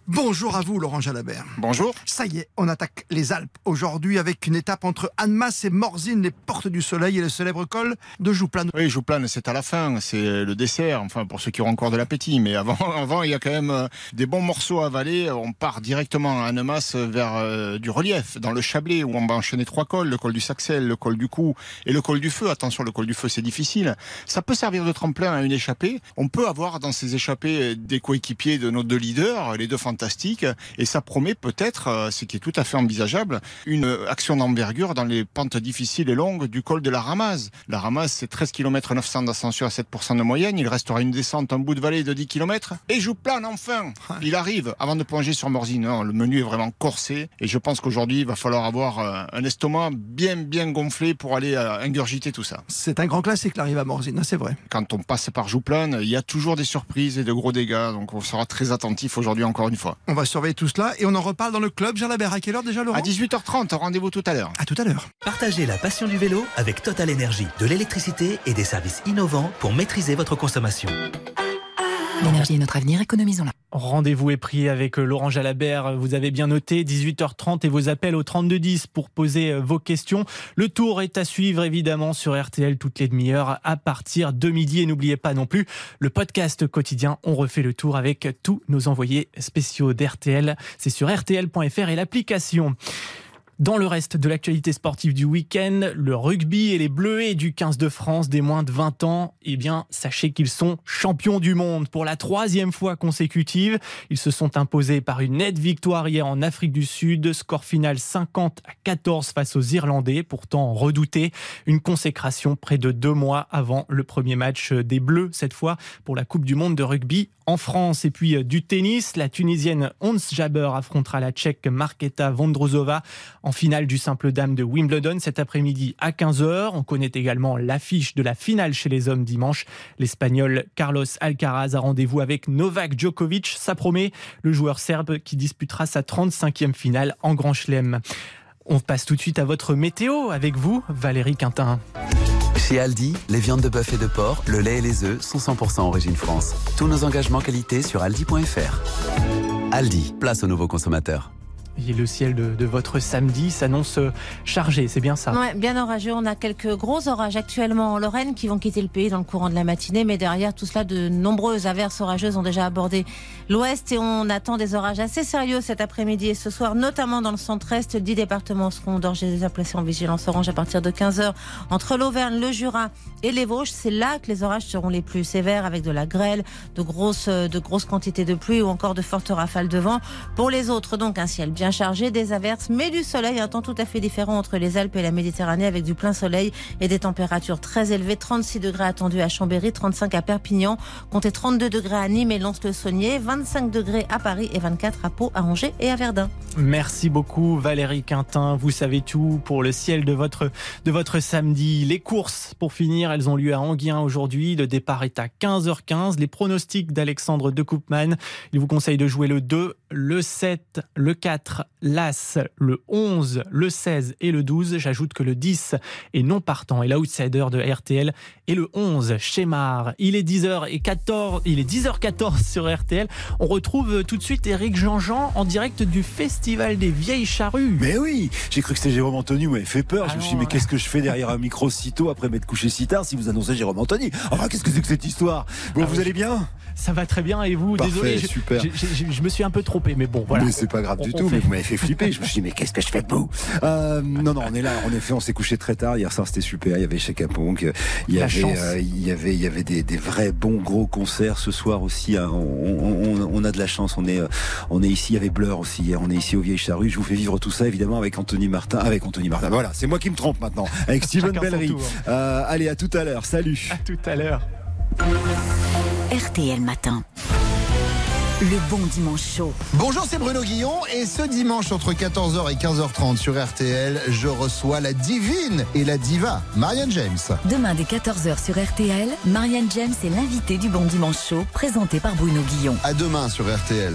Bonjour à vous, Laurent Jalabert. Bonjour. Ça y est, on attaque les Alpes aujourd'hui avec une étape entre Annemasse et Morzine, les portes du soleil et le célèbre col de Jouplane. Oui, Jouplane, c'est à la fin, c'est le dessert, enfin pour ceux qui auront encore de l'appétit. Mais avant, [laughs] avant, il y a quand même euh, des bons morceaux à avaler. On part directement à Annemasse vers euh, du relief, dans le Chablais, où on va enchaîner trois cols, le col du Saxel, le col du Cou et le col du Feu. Attention, le col du Feu, c'est difficile. Ça peut servir de tremplin à une échappée. On peut avoir dans ces échappées des coéquipiers de nos deux leaders, les deux fantastiques, et ça promet peut-être, euh, ce qui est tout à fait envisageable, une action d'envergure dans les pentes difficiles et longues du col de la Ramaz. La Ramaz, c'est 13 km 900 d'ascension à 7% de moyenne. Il restera une descente, un bout de vallée de 10 km. Et je plane enfin Il arrive avant de plonger sur Morzine. Non, le menu est vraiment corsé. Et je pense qu'aujourd'hui, il va falloir avoir euh, un estomac bien, bien gonflé pour aller euh, ingurgiter tout ça. C'est un grand classique l'arrivée à Morzine, hein, c'est vrai. Quand on passe par Jouplane, il y a toujours des surprises et de gros dégâts. Donc on sera très attentif aujourd'hui encore une fois. On va surveiller tout cela et on en reparle dans le club Jalabert. À quelle heure déjà, Laurent À 18h30, rendez-vous tout à l'heure. À tout à l'heure. Partagez la passion du vélo avec Total Énergie, de l'électricité et des services innovants pour maîtriser votre consommation. L'énergie est notre avenir, économisons-la. Rendez-vous est pris avec euh, Laurent Jalabert. Vous avez bien noté 18h30 et vos appels au 3210 pour poser euh, vos questions. Le tour est à suivre évidemment sur RTL toutes les demi-heures à partir de midi. Et n'oubliez pas non plus le podcast quotidien. On refait le tour avec tous nos envoyés spéciaux d'RTL. C'est sur rtl.fr et l'application. Dans le reste de l'actualité sportive du week-end, le rugby et les Bleuets du 15 de France des moins de 20 ans, eh bien, sachez qu'ils sont champions du monde pour la troisième fois consécutive. Ils se sont imposés par une nette victoire hier en Afrique du Sud, score final 50 à 14 face aux Irlandais, pourtant redoutés. Une consécration près de deux mois avant le premier match des Bleus, cette fois pour la Coupe du Monde de rugby en France. Et puis euh, du tennis, la Tunisienne Ons Jabeur affrontera la Tchèque Marketa Vondrozova en finale du simple dame de Wimbledon cet après-midi à 15h. On connaît également l'affiche de la finale chez les hommes dimanche. L'Espagnol Carlos Alcaraz a rendez-vous avec Novak Djokovic. Ça promet le joueur serbe qui disputera sa 35e finale en Grand Chelem. On passe tout de suite à votre météo avec vous, Valérie Quintin. Chez Aldi, les viandes de bœuf et de porc, le lait et les œufs sont 100% origine France. Tous nos engagements qualité sur aldi.fr. Aldi, place aux nouveaux consommateurs. Le ciel de, votre samedi s'annonce chargé, c'est bien ça? Ouais, bien orageux. On a quelques gros orages actuellement en Lorraine qui vont quitter le pays dans le courant de la matinée, mais derrière tout cela, de nombreuses averses orageuses ont déjà abordé l'ouest et on attend des orages assez sérieux cet après-midi et ce soir, notamment dans le centre-est. Dix départements seront d'ores et déjà placés en vigilance orange à partir de 15h entre l'Auvergne, le Jura et les Vosges. C'est là que les orages seront les plus sévères avec de la grêle, de grosses, de grosses quantités de pluie ou encore de fortes rafales de vent. Pour les autres, donc un ciel bien chargé, des averses, mais du soleil, un temps tout à fait différent entre les Alpes et la Méditerranée avec du plein soleil et des températures très élevées. 36 degrés attendus à Chambéry, 35 à Perpignan, comptez 32 degrés à Nîmes et Lons-le-Saunier, 25 degrés à Paris et 24 à Pau, à Angers et à Verdun. Merci beaucoup Valérie Quintin. Vous savez tout pour le ciel de votre, de votre samedi. Les courses, pour finir, elles ont lieu à Anguien aujourd'hui. Le départ est à 15h15. Les pronostics d'Alexandre de Koopman. Il vous conseille de jouer le 2, le 7, le 4, l'As, le 11, le 16 et le 12. J'ajoute que le 10 est non partant et l'outsider de RTL et le 11, Chémar. Il est 10h14, il est 10h14 sur RTL. On retrouve tout de suite Eric Jean-Jean en direct du Festival des Vieilles Charrues. Mais oui, j'ai cru que c'était Jérôme Anthony, vous m'avez fait peur. je me suis dit, mais qu'est-ce que je fais derrière un micro si tôt après m'être couché si tard si vous annoncez Jérôme Anthony? Enfin, qu'est-ce que c'est que cette histoire? Bon, Ah vous oui. allez bien? Ça va très bien et vous? Parfait, Désolé, je- super. je, je- je me suis un peu trompé, mais bon, voilà. Mais c'est pas grave On- du on tout, fait- mais vous m'avez fait flipper. Je me suis dit, mais qu'est-ce que je fais de beau? Euh, Non, non, on est là. En effet, on s'est couché très tard. Hier soir, c'était super. Il y avait chez. Il y avait, chance. euh, il y avait, il y avait des, des vrais bons gros concerts ce soir aussi. hein. On, on- on- on a de la chance. On est, euh, on est ici. Il y avait Blur aussi. hier. On est ici au Vieilles Charrues. Je vous fais vivre tout ça évidemment avec Anthony Martin. Avec Anthony Martin. Voilà, c'est moi qui me trompe maintenant. Avec [laughs] Steven Bellery. Euh, allez, à tout à l'heure. Salut. À tout à l'heure. RTL Matin. Le bon dimanche chaud. Bonjour, c'est Bruno Guillon et ce dimanche entre 14h et 15h30 sur RTL, je reçois la divine et la diva, Marianne James. Demain dès 14h sur RTL, Marianne James est l'invitée du Bon Dimanche Chaud, présenté par Bruno Guillon. À demain sur RTL.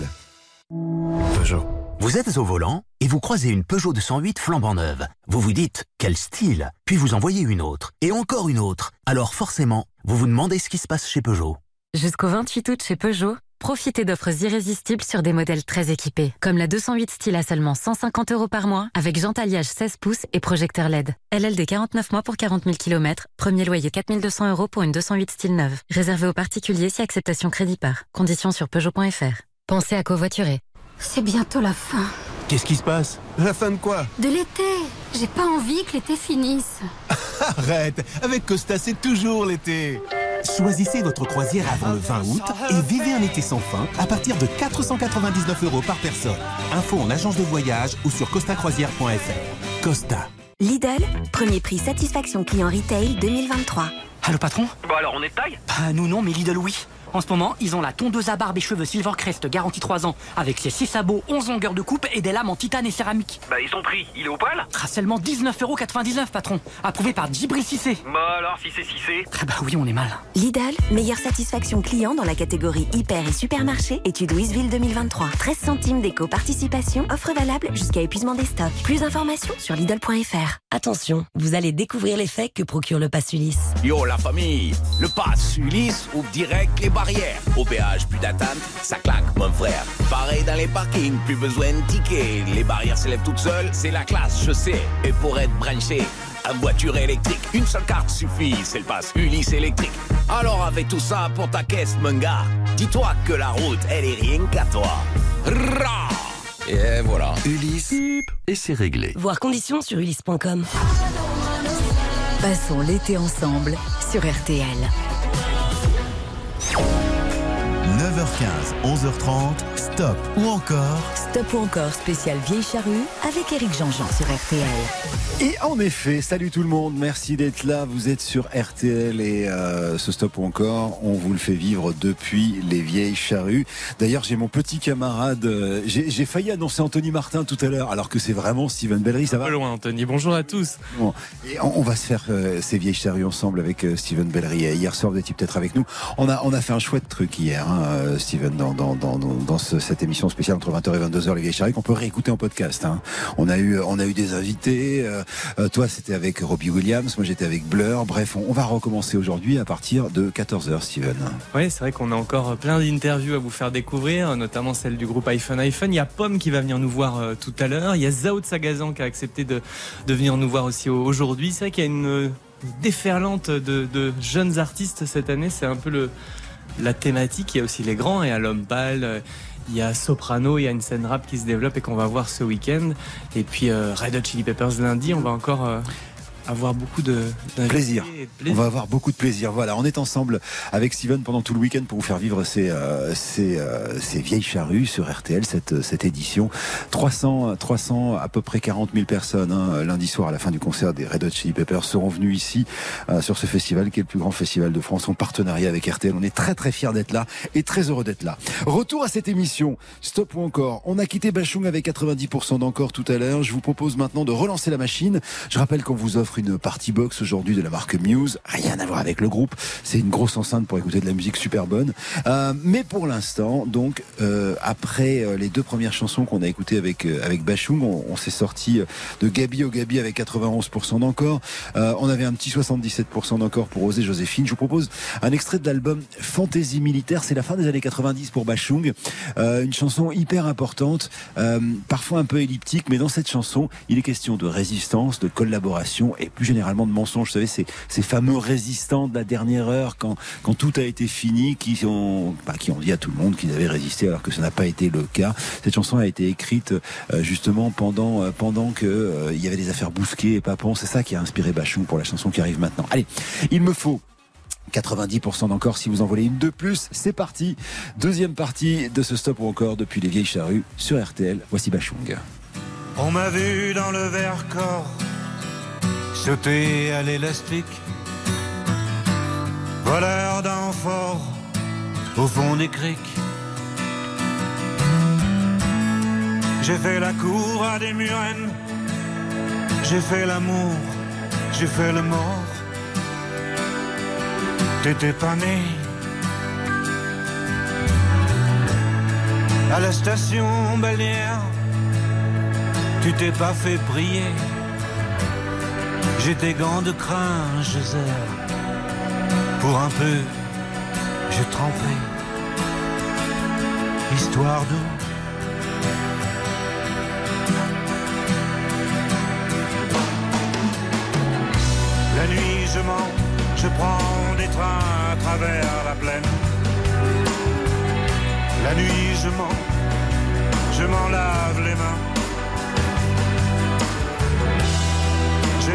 Peugeot. Vous êtes au volant et vous croisez une Peugeot 208 flambant neuve. Vous vous dites, quel style Puis vous en voyez une autre, et encore une autre. Alors forcément, vous vous demandez ce qui se passe chez Peugeot. Jusqu'au 28 août chez Peugeot, profitez d'offres irrésistibles sur des modèles très équipés, comme la 208 style à seulement 150 euros par mois, avec jantalliage 16 pouces et projecteur LED. LLD 49 mois pour 40 000 km, premier loyer 4200 euros pour une 208 style neuve. Réservé aux particuliers si acceptation crédit par. Conditions sur Peugeot.fr. Pensez à covoiturer. C'est bientôt la fin. Qu'est-ce qui se passe La fin de quoi De l'été. J'ai pas envie que l'été finisse. [laughs] Arrête Avec Costa, c'est toujours l'été Choisissez votre croisière avant le 20 août et vivez un été sans fin à partir de 499 euros par personne. Info en agence de voyage ou sur costacroisière.fr. Costa. Lidl, premier prix satisfaction client retail 2023. Allô patron? Bah alors on est de taille? Bah nous non mais Lidl oui. En ce moment, ils ont la tondeuse à barbe et cheveux Silvercrest garantie 3 ans avec ses 6 sabots, 11 longueurs de coupe et des lames en titane et céramique. Bah ils sont pris, il est au poil? Ah, seulement 19,99€ patron. Approuvé par Djibril Cissé. Bah alors si c'est Cissé? Ah bah oui on est mal. Lidl, meilleure satisfaction client dans la catégorie hyper et supermarché, étude Louisville 2023. 13 centimes d'éco-participation, offre valable jusqu'à épuisement des stocks. Plus d'informations sur Lidl.fr. Attention, vous allez découvrir l'effet que procure le pass Ulysse. Yo la famille, le pass Ulysse ouvre direct les barrières. Au péage, plus d'attente, ça claque mon frère. Pareil dans les parkings, plus besoin de tickets. Les barrières s'élèvent toutes seules, c'est la classe, je sais. Et pour être branché, en voiture électrique, une seule carte suffit, c'est le pass Ulysse électrique. Alors avec tout ça pour ta caisse, mon gars, dis-toi que la route, elle est rien qu'à toi. Rah et voilà. Ulysse, et c'est réglé. Voir conditions sur ulysse.com. Passons l'été ensemble sur RTL. Bye. 9h15, 11h30, stop ou encore Stop ou encore spécial vieille charrue avec Eric Jean-Jean sur RTL. Et en effet, salut tout le monde, merci d'être là. Vous êtes sur RTL et euh, ce stop ou encore, on vous le fait vivre depuis les vieilles charrues. D'ailleurs, j'ai mon petit camarade, euh, j'ai failli annoncer Anthony Martin tout à l'heure, alors que c'est vraiment Steven Bellery. Ça va Pas loin, Anthony. Bonjour à tous. Bon, et on, on va se faire euh, ces vieilles charrues ensemble avec euh, Steven Bellery. Hier soir, vous étiez peut-être avec nous. On a, on a fait un chouette truc hier, hein, euh, Steven, dans, dans, dans, dans, dans ce- cette émission spéciale entre 20h et 22h, les vieilles charrues, qu'on peut réécouter en podcast. Hein. On, a eu, des invités. euh, euh, toi, c'était avec Robbie Williams. Moi, j'étais avec Blur. Bref, on, va recommencer aujourd'hui à partir de 14h, Steven. Oui, c'est vrai qu'on a encore plein d'interviews à vous faire découvrir, notamment celle du groupe iPhone iPhone. Il y a Pomme qui va venir nous voir tout à l'heure. Il y a Zao de Sagazan qui a accepté de, venir nous voir aussi au- aujourd'hui. C'est vrai qu'il y a une déferlante de, de jeunes artistes cette année. C'est un peu le, la thématique. Il y a aussi les grands. Il y a l'homme pâle. Il y a Soprano, il y a une scène rap qui se développe et qu'on va voir ce week-end. Et puis euh, Red Hot Chili Peppers lundi, on va encore euh, avoir beaucoup de Plaisir. On va avoir beaucoup de plaisir. Voilà, on est ensemble avec Steven pendant tout le week-end pour vous faire vivre ces, euh, ces, euh, ces vieilles charrues sur RTL, cette, cette édition. 300, 300, à peu près 40 000 personnes hein, lundi soir à la fin du concert des Red Hot Chili Peppers seront venus ici euh, sur ce festival qui est le plus grand festival de France en partenariat avec RTL. On est très très fiers d'être là et très heureux d'être là. Retour à cette émission. Stop ou encore? On a quitté Bachung avec 90% d'encore tout à l'heure. Je vous propose maintenant de relancer la machine. Je rappelle qu'on vous offre une party box aujourd'hui de la marque Muse. Rien à voir avec le groupe. C'est une grosse enceinte pour écouter de la musique super bonne. Euh, mais pour l'instant, donc, euh, après euh, les deux premières chansons qu'on a écoutées avec, avec Bachung, on, s'est sorti de Gabi au Gabi avec 91% d'encore. On avait un petit 77% d'encore pour Oser Joséphine. Je vous propose un extrait de l'album Fantaisie militaire. C'est la fin des années 90 pour Bachung. Une chanson hyper importante, parfois un peu elliptique, mais dans cette chanson, il est question de résistance, de collaboration et plus généralement de mensonges. Vous savez, ces, ces fameux résistants de la dernière heure, quand, quand tout a été fini, qui ont, bah, qui ont dit à tout le monde qu'ils avaient résisté alors que ça n'a pas été le cas. Cette chanson a été écrite euh, justement pendant, euh, pendant euh, y avait des affaires Bousquet et Papon. C'est ça qui a inspiré Bachung pour la chanson qui arrive maintenant. Allez, il me faut 90% d'encore si vous en voulez une de plus. C'est parti. Deuxième partie de ce stop ou encore depuis les vieilles charrues sur RTL. Voici Bachung. On m'a vu dans le Vercors sauter à l'élastique, voleur d'amphores au fond des criques. J'ai fait la cour à des murennes, j'ai fait l'amour, j'ai fait le mort. T'étais pas né. À la station balnéaire, Tu t'es pas fait prier. J'ai tes gants de crin, je Pour un peu, j'ai trempé. Histoire d'eau. La nuit, je mens, je prends des trains à travers la plaine. La nuit, je mens, je m'en lave les mains.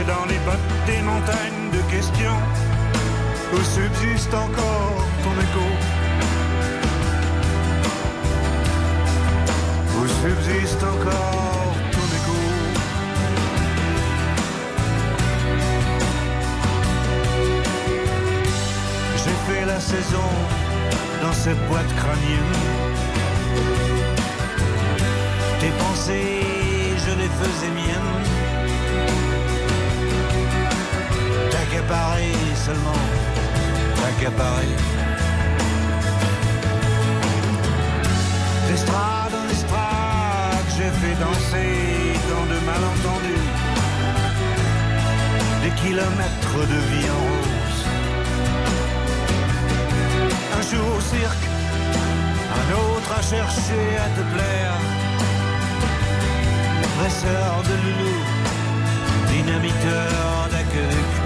Dans les bottes des montagnes de questions où subsiste encore ton écho. Où subsiste encore ton écho. J'ai fait la saison dans cette boîte crânienne. Tes pensées, je les faisais miennes. T'accaparer seulement, t'accaparer. D'estrade en estrade, j'ai fait danser dans de malentendus. Des kilomètres de vie en rose. Un jour au cirque, un autre à chercher à te plaire. Presseur de loulou, dynamiteur d'accueil.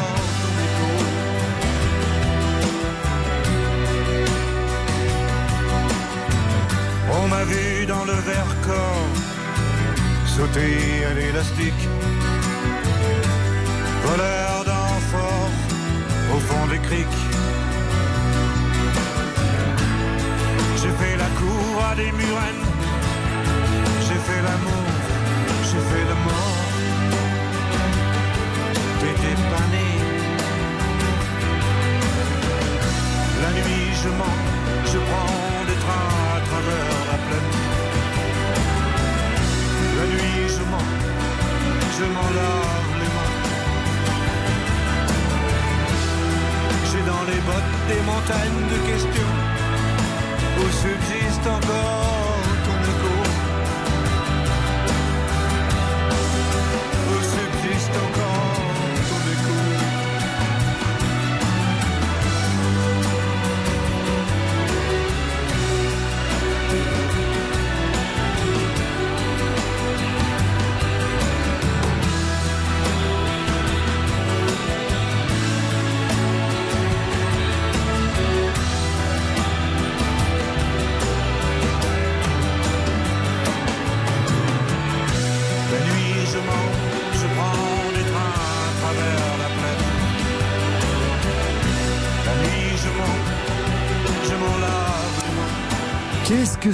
Vu dans le verre corps sauter à l'élastique. Voleur d'enfort au fond des criques. J'ai fait la cour à des murennes.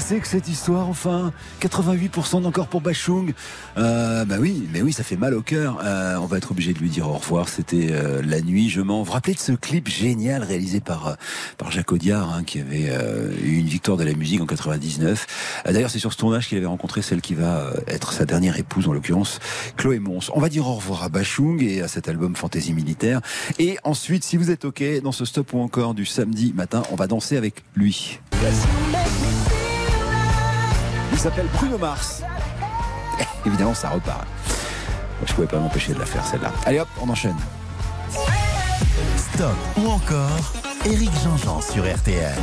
C'est que cette histoire enfin 88% d'encore pour Bachung. Euh, bah oui, mais oui, ça fait mal au cœur. Euh, on va être obligé de lui dire au revoir. C'était euh, la nuit. Je m'en. Vous rappelez de ce clip génial réalisé par par Jacques Audiard, hein, qui avait eu une victoire de la musique en 99. Euh, D'ailleurs, c'est sur ce tournage qu'il avait rencontré celle qui va être sa dernière épouse, en l'occurrence Chloé Mons. On va dire au revoir à Bachung et à cet album Fantaisie militaire. Et ensuite, si vous êtes ok dans ce stop ou encore du samedi matin, on va danser avec lui. Il s'appelle Bruno Mars. [laughs] Évidemment, ça repart. Moi, je pouvais pas m'empêcher de la faire celle-là. Allez hop, on enchaîne. Stop ou encore Eric Jean-Jean sur RTL.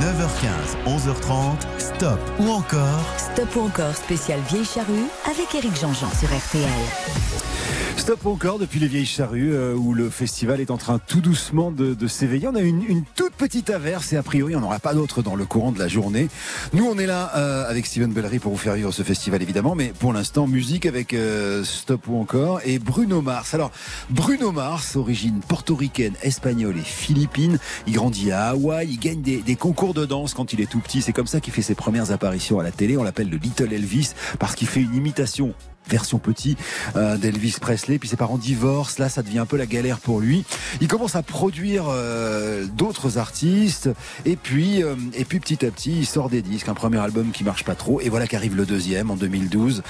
9h15, 11h30, stop ou encore Stop ou encore spécial vieille charrue avec Eric Jean-Jean sur RTL. Stop encore depuis les vieilles charrues euh, où le festival est en train tout doucement de, s'éveiller. On a une, une, toute petite averse et a priori on n'aura pas d'autre dans le courant de la journée. Nous on est là euh, avec Steven Bellery pour vous faire vivre ce festival évidemment, mais pour l'instant musique avec euh, Stop ou encore et Bruno Mars. Alors Bruno Mars, origine portoricaine, espagnole et philippine, il grandit à Hawaï, il gagne des, des concours de danse quand il est tout petit. C'est comme ça qu'il fait ses premières apparitions à la télé. On l'appelle le Little Elvis parce qu'il fait une imitation version petit euh, d'Elvis Presley. Puis ses parents divorcent. Là, ça devient un peu la galère pour lui. Il commence à produire euh, d'autres artistes. Et puis, euh, et puis petit à petit, il sort des disques. Un premier album qui marche pas trop. Et voilà qu'arrive le deuxième en 2012,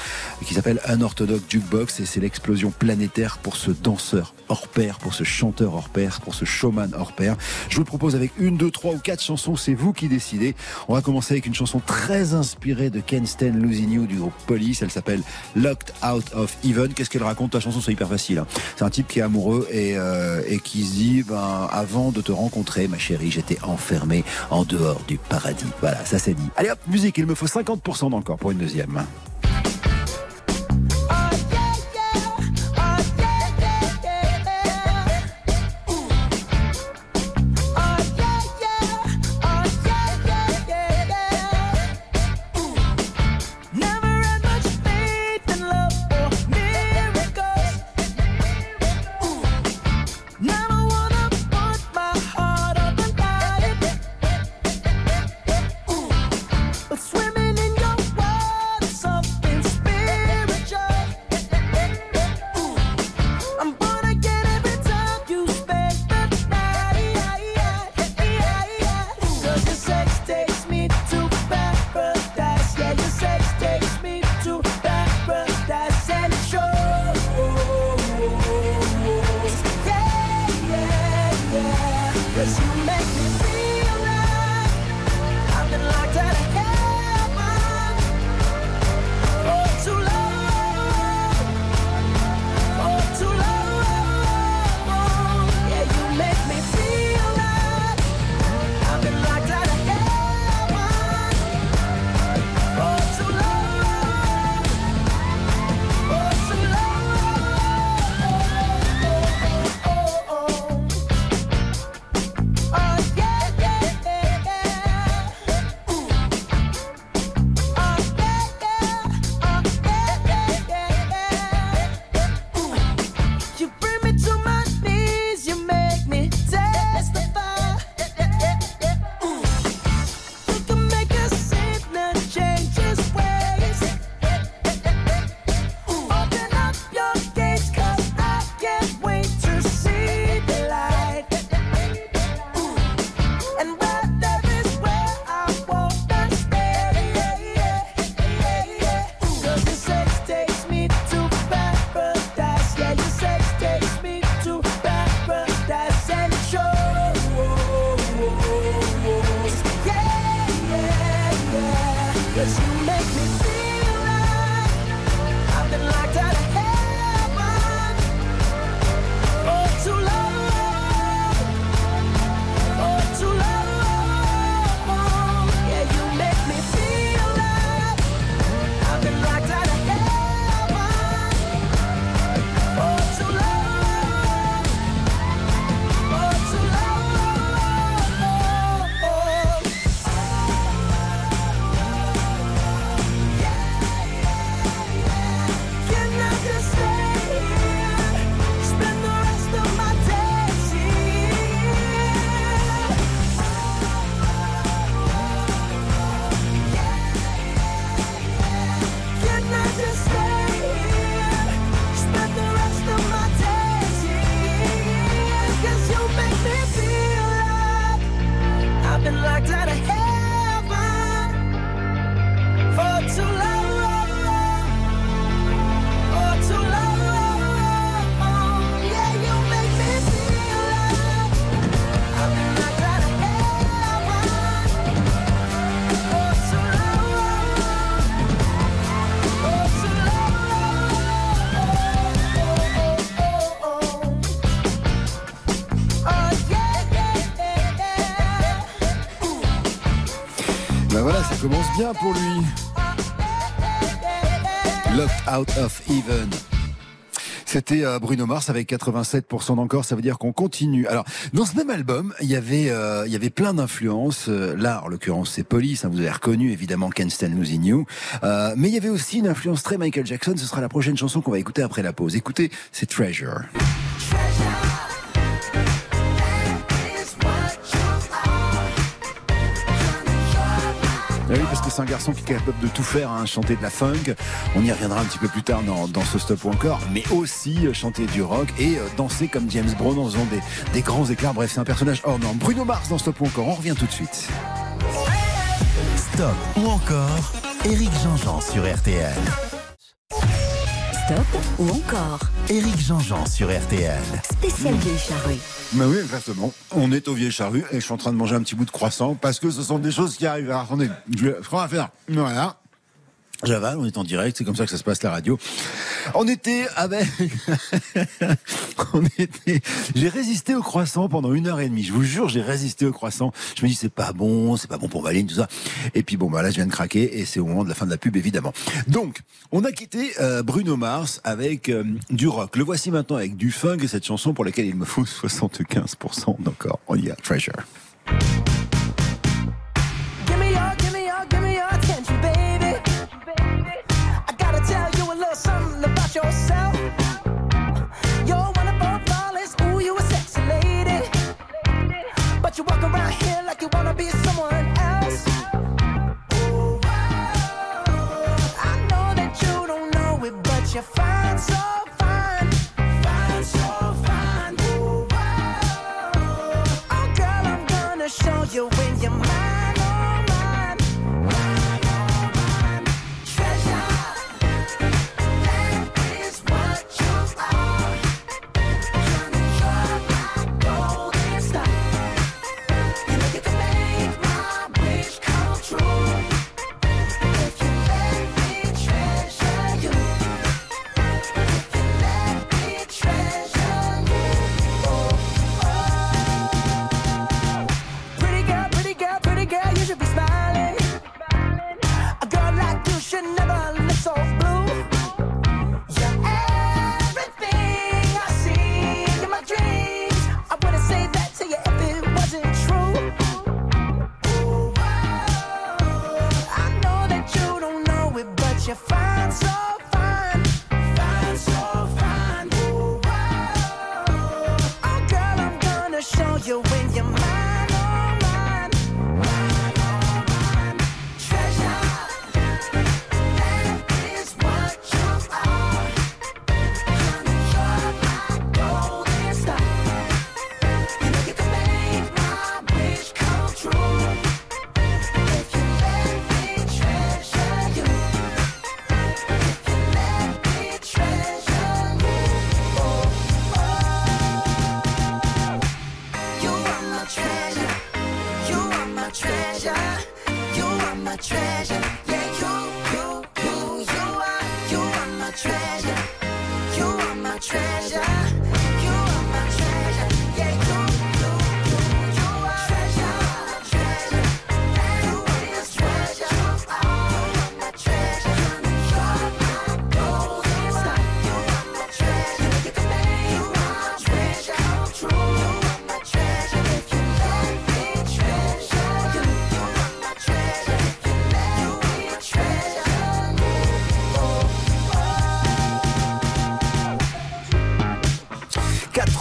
qui s'appelle Unorthodox Jukebox. Et c'est l'explosion planétaire pour ce danseur hors pair, pour ce chanteur hors pair, pour ce showman hors pair. Je vous le propose avec une, deux, trois ou quatre chansons. C'est vous qui décidez. On va commencer avec une chanson très inspirée de Ken Stan Losing You du groupe Police. Elle s'appelle Locked Out of Even. Qu'est-ce qu'elle raconte? La chanson, c'est hyper facile. hein. C'est un type qui est amoureux et, euh, et qui se dit ben, avant de te rencontrer, ma chérie, j'étais enfermé en dehors du paradis. Voilà, ça c'est dit. Allez hop, musique, il me faut 50% d'encore pour une deuxième. Pour lui. Locked out of even. C'était euh, Bruno Mars avec 87% d'encore, ça veut dire qu'on continue. Alors, dans ce même album, il y avait, euh, il y avait plein d'influences. Euh, Là, en l'occurrence, c'est Police, hein, vous avez reconnu évidemment Ken Stand Losing You. Euh, mais il y avait aussi une influence très Michael Jackson, ce sera la prochaine chanson qu'on va écouter après la pause. Écoutez, c'est Treasure. Oui, parce que c'est un garçon qui est capable de tout faire, hein, chanter de la funk. On y reviendra un petit peu plus tard dans, dans ce stop ou encore, mais aussi euh, chanter du rock et euh, danser comme James Brown en faisant des, des grands éclairs. Bref, c'est un personnage hors norme. Bruno Mars dans stop ou encore. On revient tout de suite. Stop ou encore Eric Jean-Jean sur RTL. Stop ou encore Eric Jean-Jean sur RTL. Spécial vieille charrue. Mais oui, exactement. On est au Vieille Charrue et je suis en train de manger un petit bout de croissant parce que ce sont des choses qui arrivent. Alors, attendez, je vais, ce qu'on va faire. Voilà. J'avale, on est en direct, c'est comme ça que ça se passe la radio. On était avec, [laughs] on était, j'ai résisté au croissant pendant une heure et demie. Je vous jure, j'ai résisté au croissant. Je me dis c'est pas bon, c'est pas bon pour Valine, tout ça. Et puis bon, bah là je viens de craquer et c'est au moment de la fin de la pub évidemment. Donc, on a quitté euh, Bruno Mars avec euh, du rock. Le voici maintenant avec du funk et cette chanson pour laquelle il me faut 75% d'encore. On y a Treasure. you find so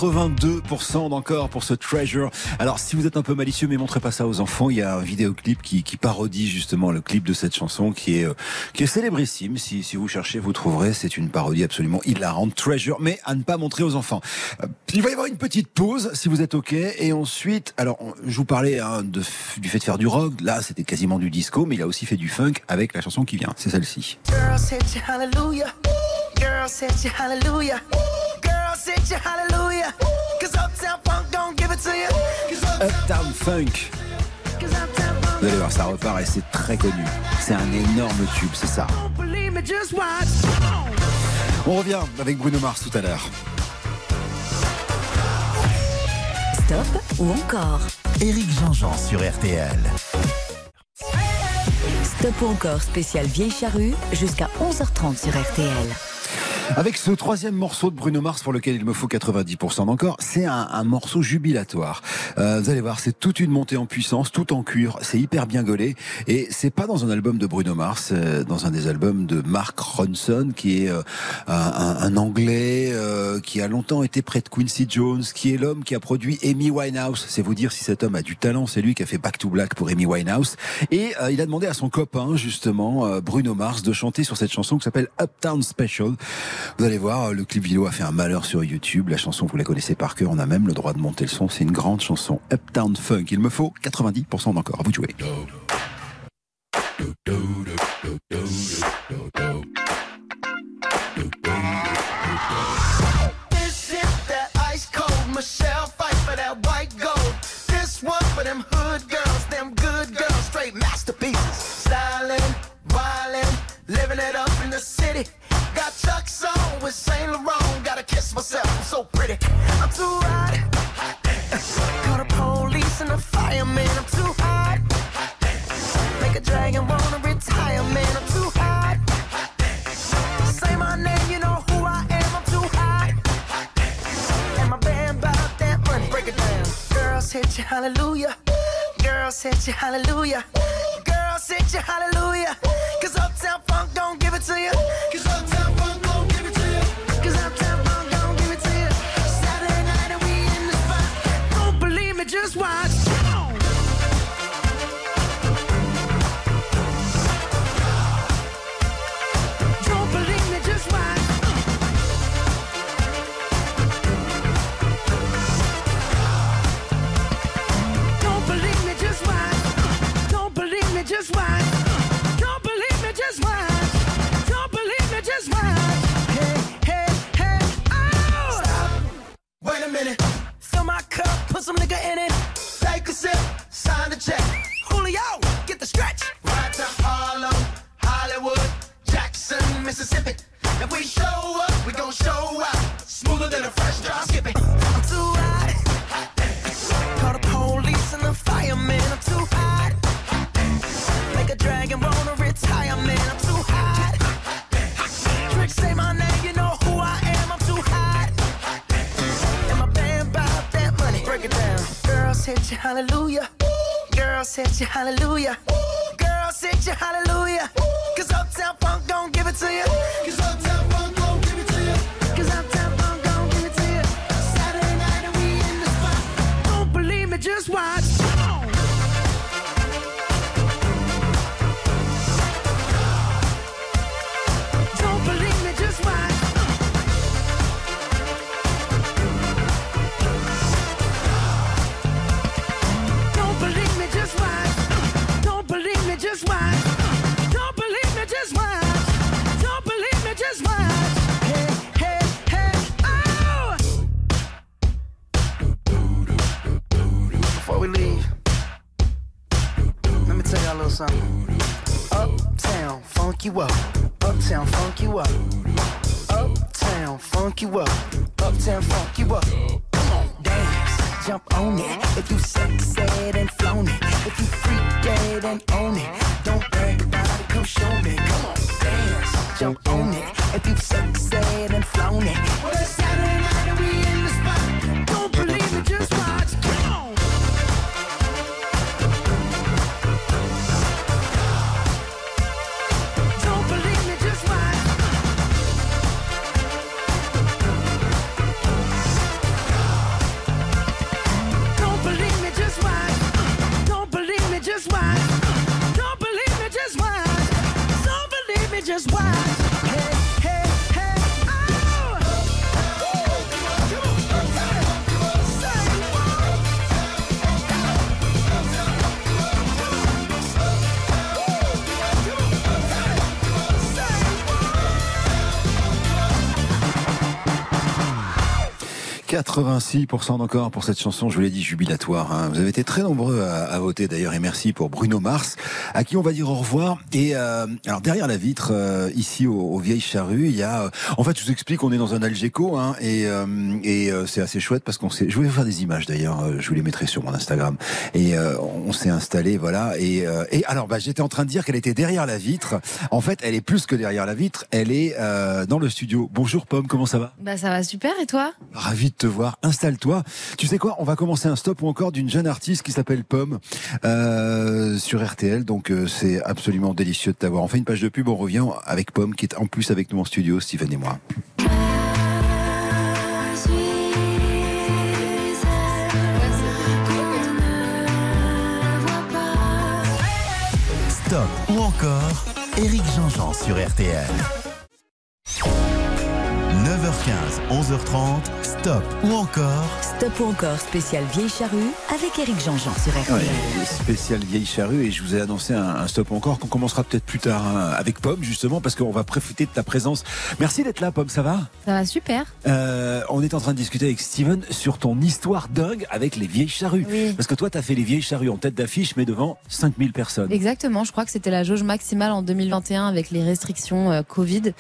82% d'encore pour ce Treasure. Alors, si vous êtes un peu malicieux, mais montrez pas ça aux enfants, il y a un vidéoclip qui, qui parodie justement le clip de cette chanson qui est, euh, qui est célébrissime. Si, vous cherchez, vous trouverez. C'est une parodie absolument hilarante. Treasure, mais à ne pas montrer aux enfants. Euh, il va y avoir une petite pause, si vous êtes OK. Et ensuite, alors, je vous parlais hein, du fait de faire du rock. Là, c'était quasiment du disco, mais il a aussi fait du funk avec la chanson qui vient. C'est celle-ci. Girl, said you hallelujah. Girl, said you hallelujah. Girl, said you hallelujah. Cause Uptown Funk don't give it to you. Cause Uptown Funk. Cause Uptown Funk Vous allez voir, ça repart et c'est très connu. C'est un énorme tube, c'est ça. On revient avec Bruno Mars tout à l'heure. Stop ou encore? Eric Jean-Jean sur RTL. Stop ou encore spécial vieille charrue jusqu'à 11h30 sur RTL. Avec ce troisième morceau de Bruno Mars pour lequel il me faut 90% d'encore, c'est un, un, morceau jubilatoire. Euh, vous allez voir, c'est toute une montée en puissance, tout en cuir, c'est hyper bien gaulé. Et c'est pas dans un album de Bruno Mars, euh, dans un des albums de Mark Ronson, qui est euh, un, un, Anglais euh, qui a longtemps été près de Quincy Jones, qui est l'homme qui a produit Amy Winehouse. C'est vous dire si cet homme a du talent, c'est lui qui a fait Back to Black pour Amy Winehouse. Et euh, il a demandé à son copain, justement, euh, Bruno Mars, de chanter sur cette chanson qui s'appelle Uptown Special. Vous allez voir, euh, le clip vidéo a fait un malheur sur YouTube. La chanson, vous la connaissez par cœur. On a même le droit de monter le son. C'est une grande chanson Uptown Funk. Il me faut 90% d'encore. À vous de jouer. hallelujah. 86% d'encore pour cette chanson, je vous l'ai dit, jubilatoire. hein. Vous avez été très nombreux à, à voter d'ailleurs et merci pour Bruno Mars, à qui on va dire au revoir. Et euh, alors derrière la vitre, euh, ici au, au Vieilles Charrues, il y a... euh, en fait, je vous explique, on est dans un Algeco hein, et, euh, et euh, c'est assez chouette parce qu'on s'est... Je vais vous faire des images d'ailleurs, euh, je vous les mettrai sur mon Instagram. Et euh, on s'est installé, voilà. Et, euh, et alors, bah, j'étais en train de dire qu'elle était derrière la vitre. En fait, elle est plus que derrière la vitre, elle est euh, dans le studio. Bonjour Pomme, comment ça va? Bah ça va super et toi? Ravi de te voir. Installe-toi. Tu sais quoi On va commencer un stop ou encore d'une jeune artiste qui s'appelle Pomme euh, sur RTL. Donc euh, c'est absolument délicieux de t'avoir. On fait une page de pub. On revient avec Pomme qui est en plus avec nous en studio, Steven et moi. Stop ou encore Eric Jean-Jean sur RTL. 9h15, 11h30, stop ou encore Stop ou encore spécial vieille charrue avec Eric Jean-Jean sur RTL. Ouais, spécial vieille charrue et je vous ai annoncé un, un stop ou encore qu'on commencera peut-être plus tard hein, avec Pomme justement parce qu'on va profiter de ta présence. Merci d'être là Pomme, ça va? Ça va super. Euh, on est en train de discuter avec Steven sur ton histoire dingue avec les vieilles charrues. Oui. Parce que toi, tu as fait les vieilles charrues en tête d'affiche, mais devant 5000 personnes. Exactement, je crois que c'était la jauge maximale en 2021 avec les restrictions euh, Covid.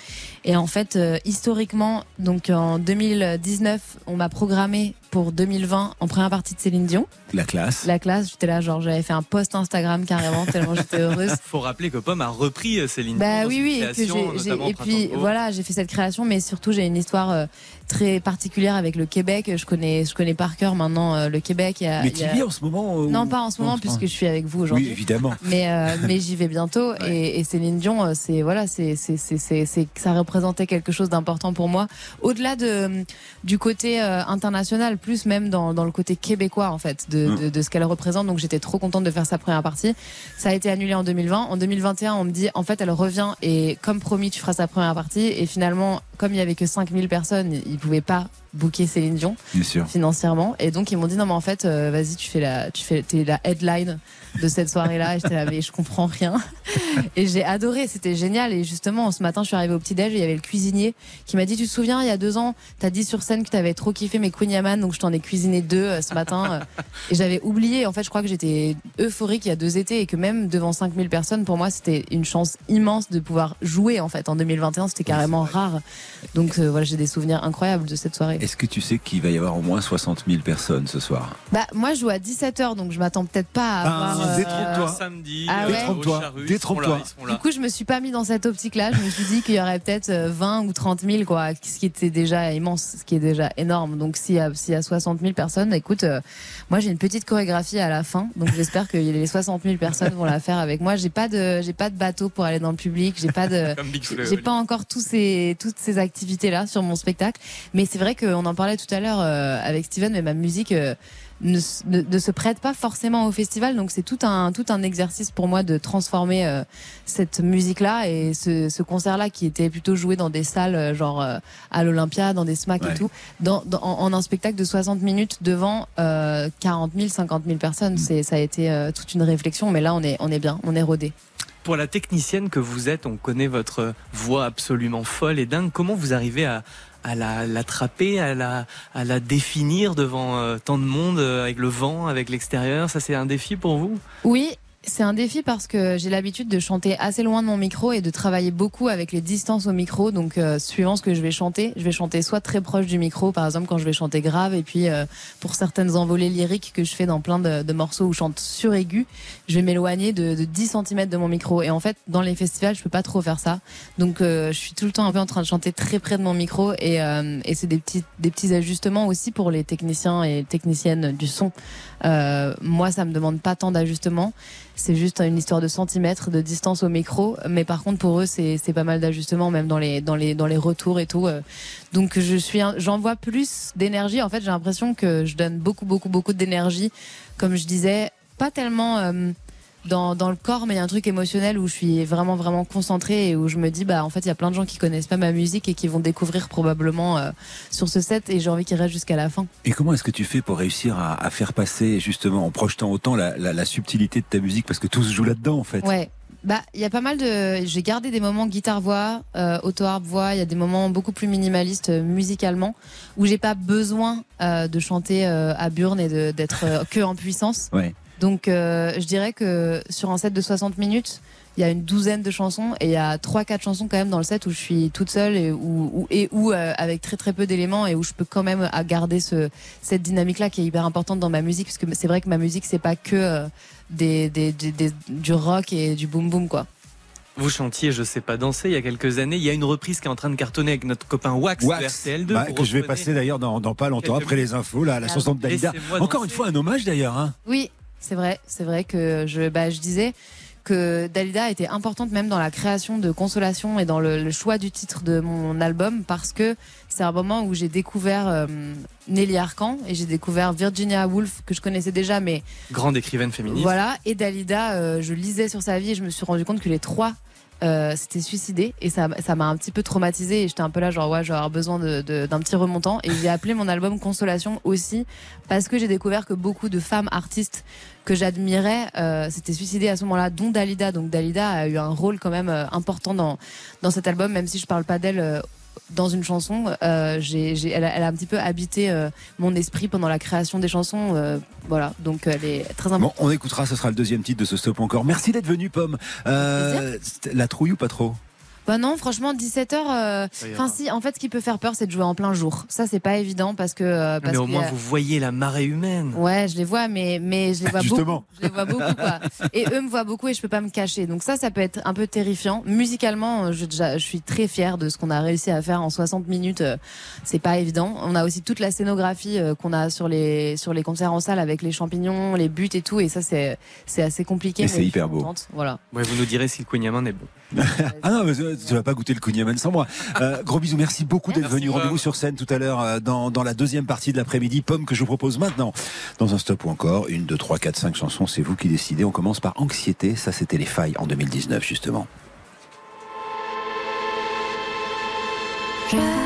Et en fait, euh, historiquement, donc en 2019, on m'a programmé pour 2020 en première partie de Céline Dion. La classe. La classe, j'étais là, genre j'avais fait un post Instagram carrément [laughs] tellement j'étais heureuse. Faut rappeler que Pomme a repris euh, Céline Bah Dion dans oui, oui, et, que création, j'ai- j'ai- notamment et Printemps puis voilà, j'ai fait cette création, mais surtout j'ai une histoire euh, très particulière avec le Québec. Je connais, je connais par cœur maintenant euh, le Québec. Il y a- Mais tu y a- vis en ce moment euh, Non, pas en ce moment, puisque je suis avec vous aujourd'hui. Oui, évidemment. [laughs] Mais euh, [laughs] mais j'y vais bientôt et, et Céline Dion, c'est voilà, c'est c'est c'est c'est c'est- ça représentait quelque chose d'important pour moi. Au-delà de du côté euh, international, plus même dans dans le côté québécois en fait de Mm. de, de ce qu'elle représente. Donc j'étais trop contente de faire sa première partie. Ça a été annulé en 2020. En 2021, on me dit en fait elle revient et comme promis tu feras sa première partie. Et finalement, comme il y avait que 5000 personnes, ils pouvaient pas booker Céline Dion financièrement. Et donc ils m'ont dit non mais en fait euh, vas-y tu fais la tu fais t'es la headline de cette soirée là et j'étais là mais je comprends rien. [laughs] Et j'ai adoré c'était génial. Et justement ce matin je suis arrivée au petit déj et il y avait le cuisinier qui m'a dit tu te souviens il y a deux ans t'as dit sur scène que t'avais trop kiffé mes Queen Yaman donc je t'en ai cuisiné deux euh, ce matin euh, [laughs] et j'avais oublié. En fait je crois que j'étais euphorique il y a deux étés et que même devant 5000 personnes pour moi c'était une chance immense de pouvoir jouer en fait en 2021 c'était carrément rare donc euh, voilà j'ai des souvenirs incroyables de cette soirée Est-ce que tu sais qu'il va y avoir au moins 60 000 personnes ce soir? Bah moi je joue à 17h donc je m'attends peut-être pas à Ah, avoir. euh, détrompe-toi. Samedi, Ah euh, ouais Détrompe-toi, détrompe-toi. Du coup je me suis pas mis dans cette optique-là. Je me suis dit qu'il y aurait peut-être euh, 20 ou 30 000 quoi, ce qui était déjà immense, ce qui est déjà énorme. Donc s'il y a s'il y a 60 000 personnes, bah, écoute, euh, moi j'ai une petite chorégraphie à la fin, donc j'espère que les 60 000 personnes vont la faire avec moi. J'ai pas de j'ai pas de bateau pour aller dans le public, j'ai pas de [laughs] j'ai pas encore tous ces toutes ces activités là sur mon spectacle. Mais c'est vrai qu'on en parlait tout à l'heure euh, avec Steven, mais ma musique. euh, ne, s- ne- ne se prête pas forcément au festival, donc c'est tout un tout un exercice pour moi de transformer euh, cette musique-là et ce, ce concert-là qui était plutôt joué dans des salles genre euh, à l'Olympia, dans des SMAC Ouais. et tout, dans, dans- en, en un spectacle de 60 minutes devant euh, 40 000, 50 000 personnes. C'est ça a été toute une réflexion, mais là on est on est bien, on est rodé. Pour la technicienne que vous êtes, on connaît votre voix absolument folle et dingue. Comment vous arrivez à, à la- l'attraper, à la, à la définir devant euh, tant de monde, euh, avec le vent, avec l'extérieur? Ça, c'est un défi pour vous? Oui, c'est un défi parce que j'ai l'habitude de chanter assez loin de mon micro et de travailler beaucoup avec les distances au micro. Donc, euh, suivant ce que je vais chanter, je vais chanter soit très proche du micro, par exemple quand je vais chanter grave, et puis euh, pour certaines envolées lyriques que je fais dans plein de, morceaux où je chante sur aigu, je vais m'éloigner de, de 10 cm de mon micro. Et en fait, dans les festivals, je peux pas trop faire ça. Donc, euh, je suis tout le temps un peu en train de chanter très près de mon micro, et, euh, et c'est des petits des petits ajustements aussi pour les techniciens et techniciennes du son. Euh, moi, ça me demande pas tant d'ajustements. C'est juste une histoire de centimètres de distance au micro. Mais par contre, pour eux, c'est pas mal d'ajustements, même dans les retours et tout. Euh, Donc, je suis, j'envoie plus d'énergie. En fait, j'ai l'impression que je donne beaucoup beaucoup beaucoup d'énergie. Comme je disais, pas tellement. euh, dans, dans le corps, mais il y a un truc émotionnel où je suis vraiment vraiment concentrée et où je me dis bah en fait il y a plein de gens qui connaissent pas ma musique et qui vont découvrir probablement euh, sur ce set et j'ai envie qu'ils restent jusqu'à la fin. Et comment est-ce que tu fais pour réussir à, à faire passer, justement, en projetant autant la, la- la subtilité de ta musique? Parce que tout se joue là-dedans, en fait. Ouais. Bah, il y a pas mal de. J'ai gardé des moments guitare-voix, euh, auto-harp-voix. Il y a des moments beaucoup plus minimalistes euh, musicalement où j'ai pas besoin euh, de chanter à burne et d'être que en puissance. Ouais. Donc, euh, je dirais que sur un set de 60 minutes, il y a une douzaine de chansons et il y a trois, quatre chansons quand même dans le set où je suis toute seule et où, où- et où euh, avec très très peu d'éléments et où je peux quand même à garder ce, cette dynamique-là qui est hyper importante dans ma musique parce que c'est vrai que ma musique c'est pas que euh, des, des, des- des- du rock et du boom boom quoi. Vous chantiez Je sais pas danser il y a quelques années. Il y a une reprise qui est en train de cartonner avec notre copain Wax, Wax, de RTL2. bah, que je vais passer d'ailleurs dans, dans pas longtemps après les infos, là, la chanson de Dalida. laissez-moi Encore danser. une fois, un hommage d'ailleurs. Hein. Oui, c'est vrai, c'est vrai que je, bah, je disais que Dalida était importante même dans la création de Consolation et dans le, le choix du titre de mon album parce que c'est un moment où j'ai découvert euh, Nelly Arcan et j'ai découvert Virginia Woolf que je connaissais déjà mais Grande écrivaine féministe. voilà et Dalida euh, je lisais sur sa vie et je me suis rendu compte que les trois euh, s'étaient suicidés et ça m'a un petit peu traumatisée et j'étais un peu là genre ouais je besoin d'un petit remontant. Et j'ai appelé mon album Consolation aussi parce que j'ai découvert que beaucoup de femmes artistes que j'admirais euh, s'étaient suicidées à ce moment-là dont Dalida. Donc Dalida a eu un rôle quand même euh, important dans dans cet album même si je parle pas d'elle euh, dans une chanson, euh, j'ai, j'ai- elle, a, elle a un petit peu habité euh, mon esprit pendant la création des chansons. euh, voilà, donc elle est très Bon, importante. on écoutera, ce sera le deuxième titre de ce stop encore. Merci d'être venu, Pomme. La trouille ou pas trop? Bah non, franchement, 17h. euh. Enfin, si, en fait, ce qui peut faire peur, c'est de jouer en plein jour. Ça, c'est pas évident parce que. euh, parce Mais au que, moins, euh, vous voyez la marée humaine. Ouais, je les vois, mais, mais je les vois Justement. beaucoup. Je les vois beaucoup, quoi. Et eux me voient beaucoup et je peux pas me cacher. Donc ça, ça peut être un peu terrifiant. Musicalement, je, je suis très fière de ce qu'on a réussi à faire en 60 minutes. euh, C'est pas évident. On a aussi toute la scénographie euh, qu'on a sur les, sur les concerts en salle avec les champignons, les buts et tout. Et ça, c'est, c'est assez compliqué. Mais c'est hyper beau. Voilà. Ouais, vous nous direz si le Queen est bon. [laughs] Ah non, mais euh, tu vas pas goûter le Kunyaman sans moi. Euh, gros bisous, merci beaucoup d'être venu. Rendez-vous sur scène tout à l'heure euh, dans, dans la deuxième partie de l'après-midi. Pomme que je vous propose maintenant dans un stop ou encore. Une, deux, trois, quatre, cinq chansons, c'est vous qui décidez. On commence par Anxiété. Ça, c'était les failles en 2019, justement. Je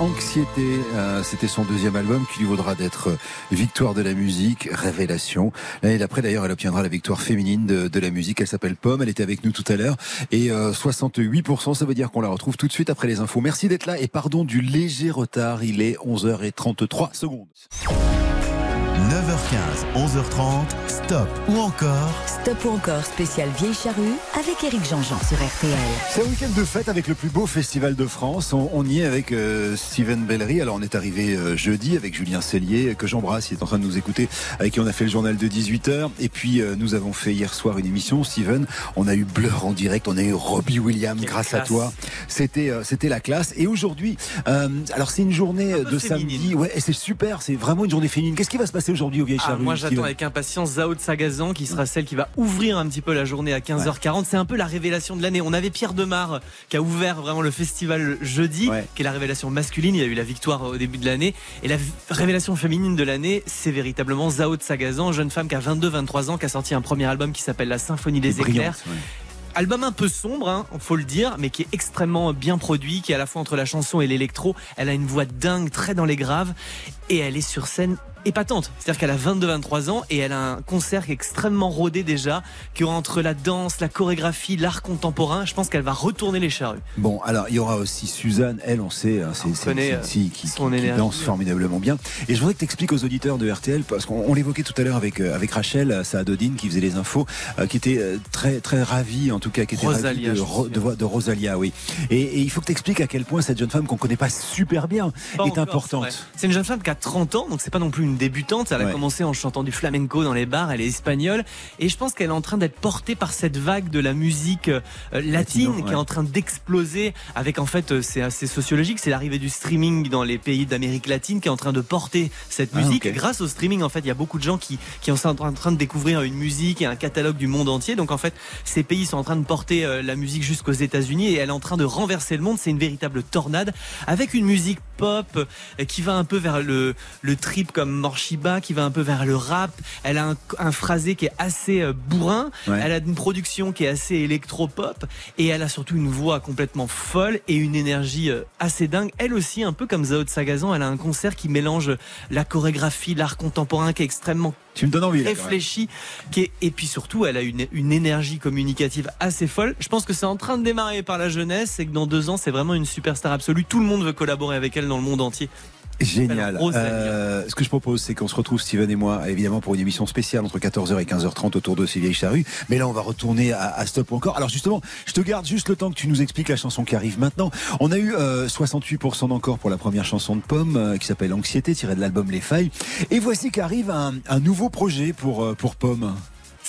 Anxiété. Euh, C'était son deuxième album qui lui vaudra d'être euh, victoire de la musique, révélation. L'année d'après, d'ailleurs, elle obtiendra la victoire féminine de, de la musique. Elle s'appelle Pomme. Elle était avec nous tout à l'heure. Et euh, 68%, ça veut dire qu'on la retrouve tout de suite après les infos. Merci d'être là et pardon du léger retard. Il est 11h33 secondes. 9h15, 11h30, stop ou encore Stop ou encore spécial Vieille Charrue avec Eric Jean-Jean sur RTL. C'est un week-end de fête avec le plus beau festival de France. On, on y est avec euh, Steven Bellery. Alors on est arrivé euh, jeudi avec Julien Cellier, que j'embrasse, il est en train de nous écouter, avec qui on a fait le journal de 18h. Et puis euh, nous avons fait hier soir une émission, Steven. On a eu Blur en direct, on a eu Robbie Williams grâce à toi. C'était euh, c'était la classe. Et aujourd'hui, euh, alors c'est une journée de samedi, ouais, c'est super, c'est vraiment une journée féminine. Qu'est-ce qui va se passer aujourd'hui au Vieille Ah, Charrue moi j'attends avec impatience Zao Sagazan qui sera celle qui va ouvrir un petit peu la journée à 15h40. C'est un peu la révélation de l'année. On avait Pierre Demar qui a ouvert vraiment le festival jeudi, qui est la révélation masculine. Il a eu la victoire au début de l'année. Et la révélation féminine de l'année, c'est véritablement Zao de Sagazan, jeune femme qui a 22-23 ans, qui a sorti un premier album qui s'appelle La Symphonie des éclairs. Album un peu sombre, hein, faut le dire, mais qui est extrêmement bien produit, qui est à la fois entre la chanson et l'électro. Elle a une voix dingue, très dans les graves, et elle est sur scène épatante. C'est-à-dire qu'elle a 22-23 ans et elle a un concert qui est extrêmement rodé déjà, qui aura entre la danse, la chorégraphie, l'art contemporain. Je pense qu'elle va retourner les charrues. Bon, alors il y aura aussi Suzanne, elle, on sait, hein, c'est une fille qui, son qui- qui énergie. danse formidablement bien. Et je voudrais que tu expliques aux auditeurs de RTL, parce qu'on on l'évoquait tout à l'heure avec, euh, avec Rachel euh, Saadodine qui faisait les infos, euh, qui était très, très ravie, en tout cas, qui était ravie Rosalia, de, je Ro- de, de Rosalia, oui. Et, et il faut que tu expliques à quel point cette jeune femme qu'on connaît pas super bien Pas est encore, importante. C'est une jeune femme qui a 30 ans, donc c'est pas non plus une débutante. Elle a Ouais. commencé en chantant du flamenco dans les bars, elle est espagnole. Et je pense qu'elle est en train d'être portée par cette vague de la musique euh, latine Latino, qui est en train d'exploser. Avec en fait, euh, c'est assez sociologique, c'est l'arrivée du streaming dans les pays d'Amérique latine qui est en train de porter cette Ah, musique. grâce au streaming, en fait, il y a beaucoup de gens qui, qui sont en train de découvrir une musique et un catalogue du monde entier. Donc en fait, ces pays sont en train de porter euh, la musique jusqu'aux États-Unis et elle est en train de renverser le monde. C'est une véritable tornade avec une musique pop qui va un peu vers le, le trip comme Morshiba, qui va un peu vers le rap. Elle a un, un phrasé qui est assez euh, bourrin. Ouais. Elle a une production qui est assez électro-pop et elle a surtout une voix complètement folle et une énergie euh, assez dingue. Elle aussi, un peu comme Zao de Sagazan, elle a un concert qui mélange la chorégraphie, l'art contemporain qui est extrêmement Tu me donnes envie, qui est, et puis surtout, elle a une, une énergie communicative assez folle. Je pense que c'est en train de démarrer par la jeunesse et que dans deux ans, c'est vraiment une superstar absolue. Tout le monde veut collaborer avec elle dans le monde entier. Génial. Euh, ce que je propose, c'est qu'on se retrouve, Steven et moi, évidemment, pour une émission spéciale entre 14h et 15h30 autour de ces vieilles charrues. Mais là, on va retourner à, à Stop encore. Alors justement, je te garde juste le temps que tu nous expliques la chanson qui arrive maintenant. On a eu euh, 68% d'encore pour la première chanson de Pomme, euh, qui s'appelle Anxiété, tirée de l'album Les Failles. Et voici qu'arrive un, un nouveau projet pour, euh, pour Pomme.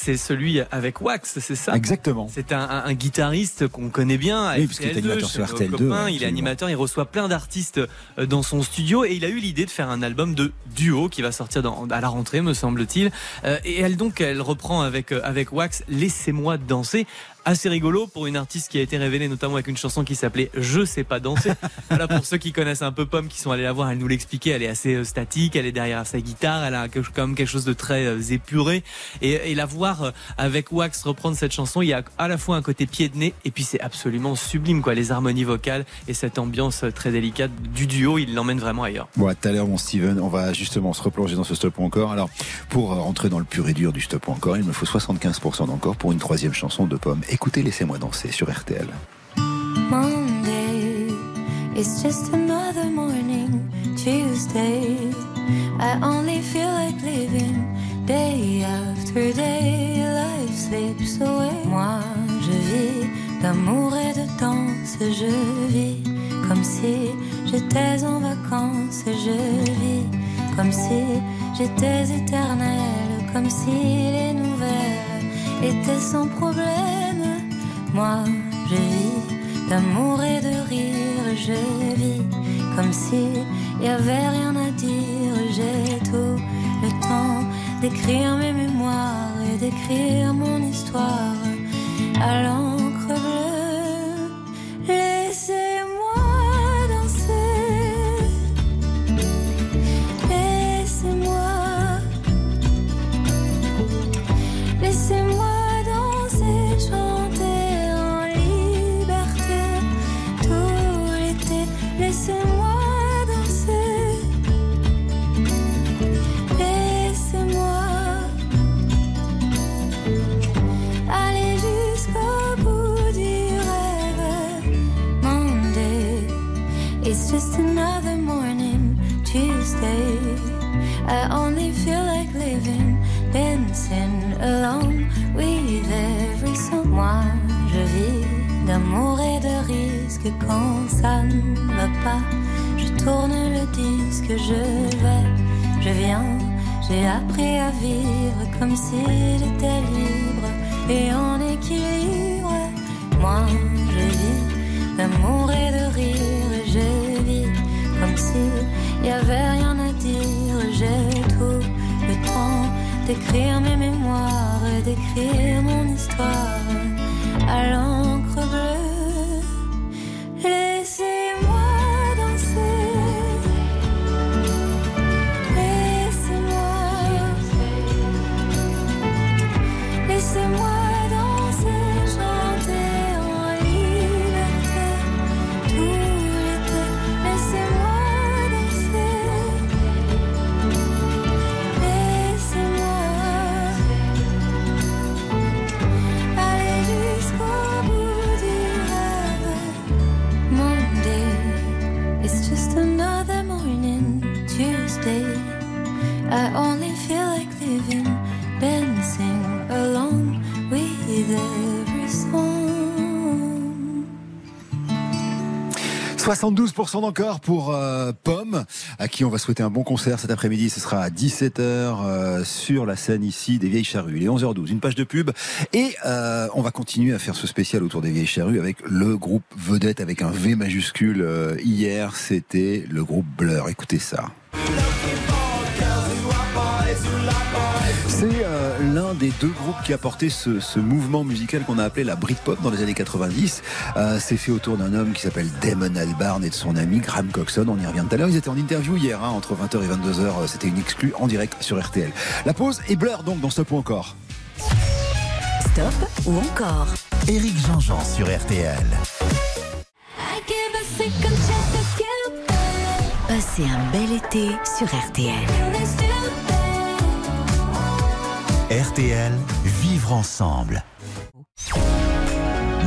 C'est celui avec Wax, c'est ça? Exactement. C'est un, un- un guitariste qu'on connaît bien. à Oui, parce qu'il est RTL2, animateur sur nos RTL2, copains. ouais, il est animateur, il reçoit plein d'artistes euh, dans son studio et il a eu l'idée de faire un album de duo qui va sortir dans- à la rentrée, me semble-t-il. Euh, et elle donc, elle reprend avec euh, avec Wax Laissez-moi danser. Assez rigolo pour une artiste qui a été révélée notamment avec une chanson qui s'appelait Je sais pas danser. [laughs] voilà pour ceux qui connaissent un peu Pomme, qui sont allés la voir, elle nous l'expliquait. Elle est assez euh, statique, elle est derrière sa guitare, elle a quand même quelque chose de très euh, épuré. Et, et la voir euh, avec Wax reprendre cette chanson, il y a à la fois un côté pied de nez et puis c'est absolument sublime quoi, les harmonies vocales et cette ambiance très délicate du duo, il l'emmène vraiment ailleurs. Bon, tout à l'heure, mon Steven, on va justement se replonger dans ce stop ou encore. Alors, pour rentrer dans le pur et dur du stop ou encore, il me faut 75% d'encore pour une troisième chanson de Pomme. Écoutez, laissez-moi danser sur RTL. Monday is just another morning. Tuesday, I only feel like living. Day after day, life slips away. Moi, je vis d'amour et de danse. Je vis comme si j'étais en vacances. Je vis comme si j'étais éternelle. Comme si les nouvelles étaient sans problème. Moi, je vis d'amour et de rire, je vis comme si y avait rien à dire. J'ai tout le temps d'écrire mes mémoires et d'écrire mon histoire va pas. Je tourne le disque, je vais, je viens. J'ai appris à vivre comme s'il était libre et en équilibre. Moi, je vis d'amour et de rire. Je vis comme s'il y avait rien à dire. J'ai tout le temps d'écrire mes mémoires et d'écrire mon histoire à 72% d'encore pour euh, Pomme, à qui on va souhaiter un bon concert cet après-midi. Ce sera à 17h euh, sur la scène ici des Vieilles Charrues. Il est 11h12, une page de pub. Et euh, on va continuer à faire ce spécial autour des Vieilles Charrues avec le groupe vedette avec un V majuscule. Hier, c'était le groupe Blur. Écoutez ça. Des deux groupes qui a porté ce, ce mouvement musical qu'on a appelé la Britpop dans les années 90. Euh, c'est fait autour d'un homme qui s'appelle Damon Albarn et de son ami Graham Coxon. On y revient tout à l'heure. Ils étaient en interview hier, hein, entre 20h et 22h. Euh, C'était une exclue en direct sur RTL. La pause est Blur donc dans Stop ou encore. Stop ou encore Éric Jean-Jean sur RTL. Passez un bel été sur RTL. RTL, vivre ensemble.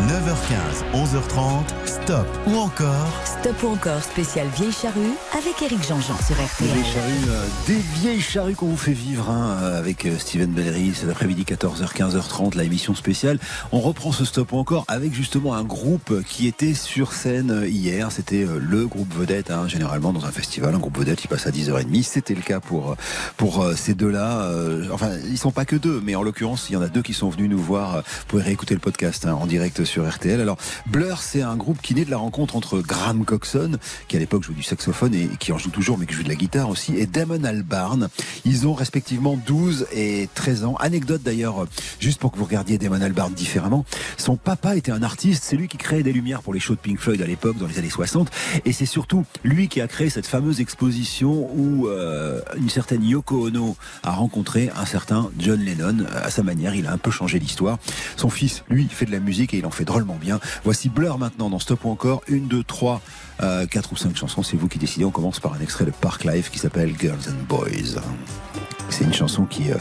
9h15, 11h30, stop ou encore Stop ou encore spécial Vieille Charrue avec Éric Jean-Jean sur Des RTL. vieilles charrues, euh, des vieilles charrues qu'on vous fait vivre hein, euh, avec euh, Steven Bellery cet après-midi 14h 15h30 la émission spéciale. On reprend ce stop ou encore avec justement un groupe qui était sur scène hier. C'était le groupe vedette hein, généralement dans un festival, un groupe vedette qui passe à 10h30. C'était le cas pour pour ces deux-là. Enfin, ils sont pas que deux, mais en l'occurrence, il y en a deux qui sont venus nous voir. Vous pouvez réécouter le podcast hein, en direct sur RTL. Alors Blur, c'est un groupe qui de la rencontre entre Graham Coxon, qui à l'époque jouait du saxophone et qui en joue toujours, mais qui joue de la guitare aussi, et Damon Albarn. Ils ont respectivement 12 et 13 ans. Anecdote d'ailleurs, juste pour que vous regardiez Damon Albarn différemment. Son papa était un artiste, c'est lui qui créait des lumières pour les shows de Pink Floyd à l'époque, dans les années 60. Et c'est surtout lui qui a créé cette fameuse exposition où euh, une certaine Yoko Ono a rencontré un certain John Lennon. À sa manière, il a un peu changé l'histoire. Son fils, lui, fait de la musique et il en fait drôlement bien. Voici Blur maintenant dans Stop ou encore. Une, deux, trois, euh, quatre ou cinq chansons. C'est vous qui décidez. On commence par un extrait de Park Life qui s'appelle Girls and Boys. C'est une chanson qui, euh,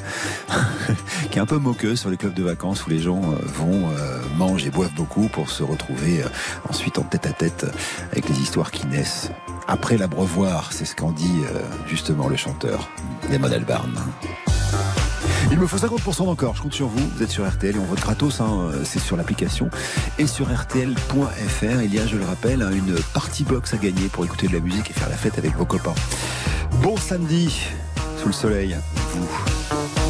[laughs] qui est un peu moqueuse sur les clubs de vacances où les gens euh, vont, euh, mangent et boivent beaucoup pour se retrouver ensuite en tête à tête avec les histoires qui naissent. Après l'abreuvoir, c'est ce qu'en dit justement le chanteur Damon Albarn. Il me faut 50% d'encore, je compte sur vous, vous êtes sur RTL et on vote gratos, hein, euh, c'est sur l'application et sur rtl.fr. Il y a, je le rappelle, une party box à gagner pour écouter de la musique et faire la fête avec vos copains. Bon samedi, sous le soleil, vous.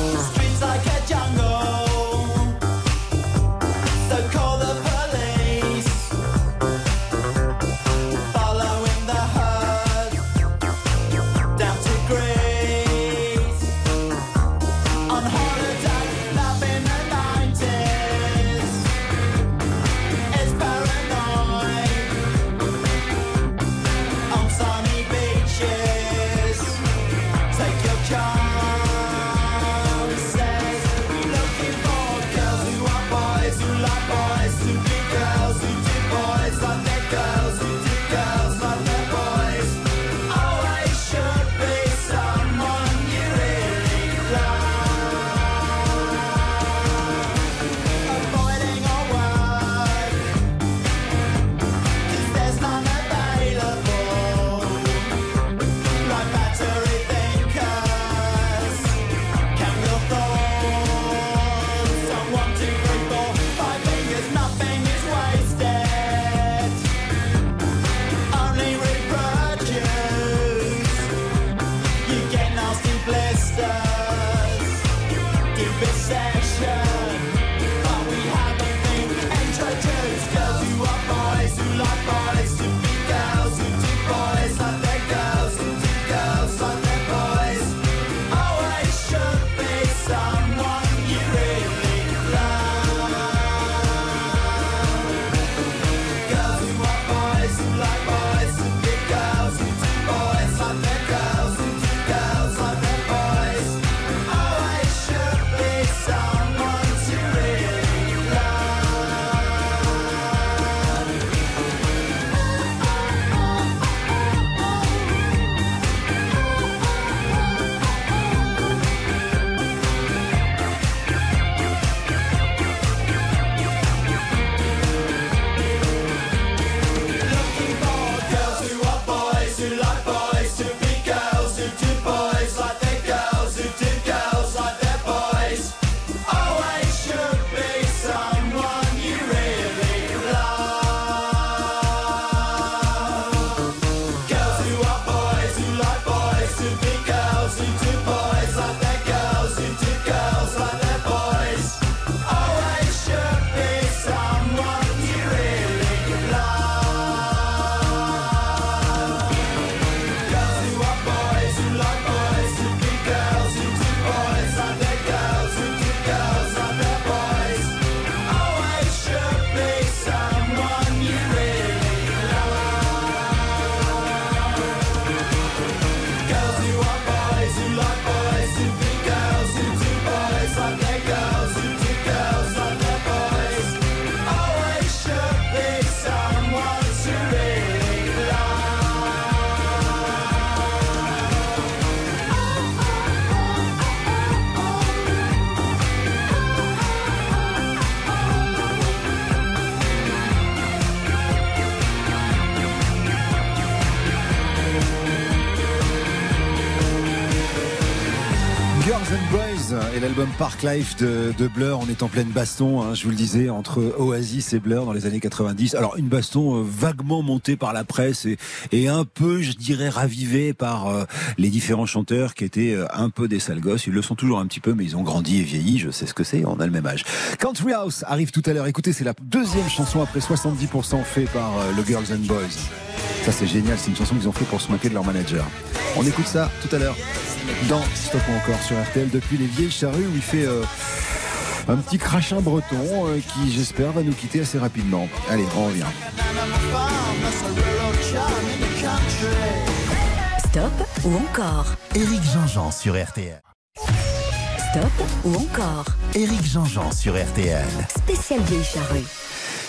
L'album Park Life de, Blur. On est en pleine baston, hein, je vous le disais, entre Oasis et Blur dans les années 90. Alors une baston euh, vaguement montée par la presse et, un peu, je dirais, ravivée par euh, les différents chanteurs qui étaient euh, un peu des sales gosses. Ils le sont toujours un petit peu, mais ils ont grandi et vieilli. Je sais ce que c'est. On a le même âge. Country House arrive tout à l'heure. Écoutez, c'est la deuxième chanson après 70% fait par le Girls and Boys. Ça c'est génial. C'est une chanson qu'ils ont fait pour se moquer de leur manager. On écoute ça tout à l'heure dans Stop ou encore sur RTL depuis les vieilles charrues où il fait euh, un petit crachin breton euh, qui j'espère va nous quitter assez rapidement. Allez, on revient. Stop ou encore? Éric Jean-Jean sur RTL. Stop ou encore? Éric Jean-Jean sur RTL. Spécial vieille charrue.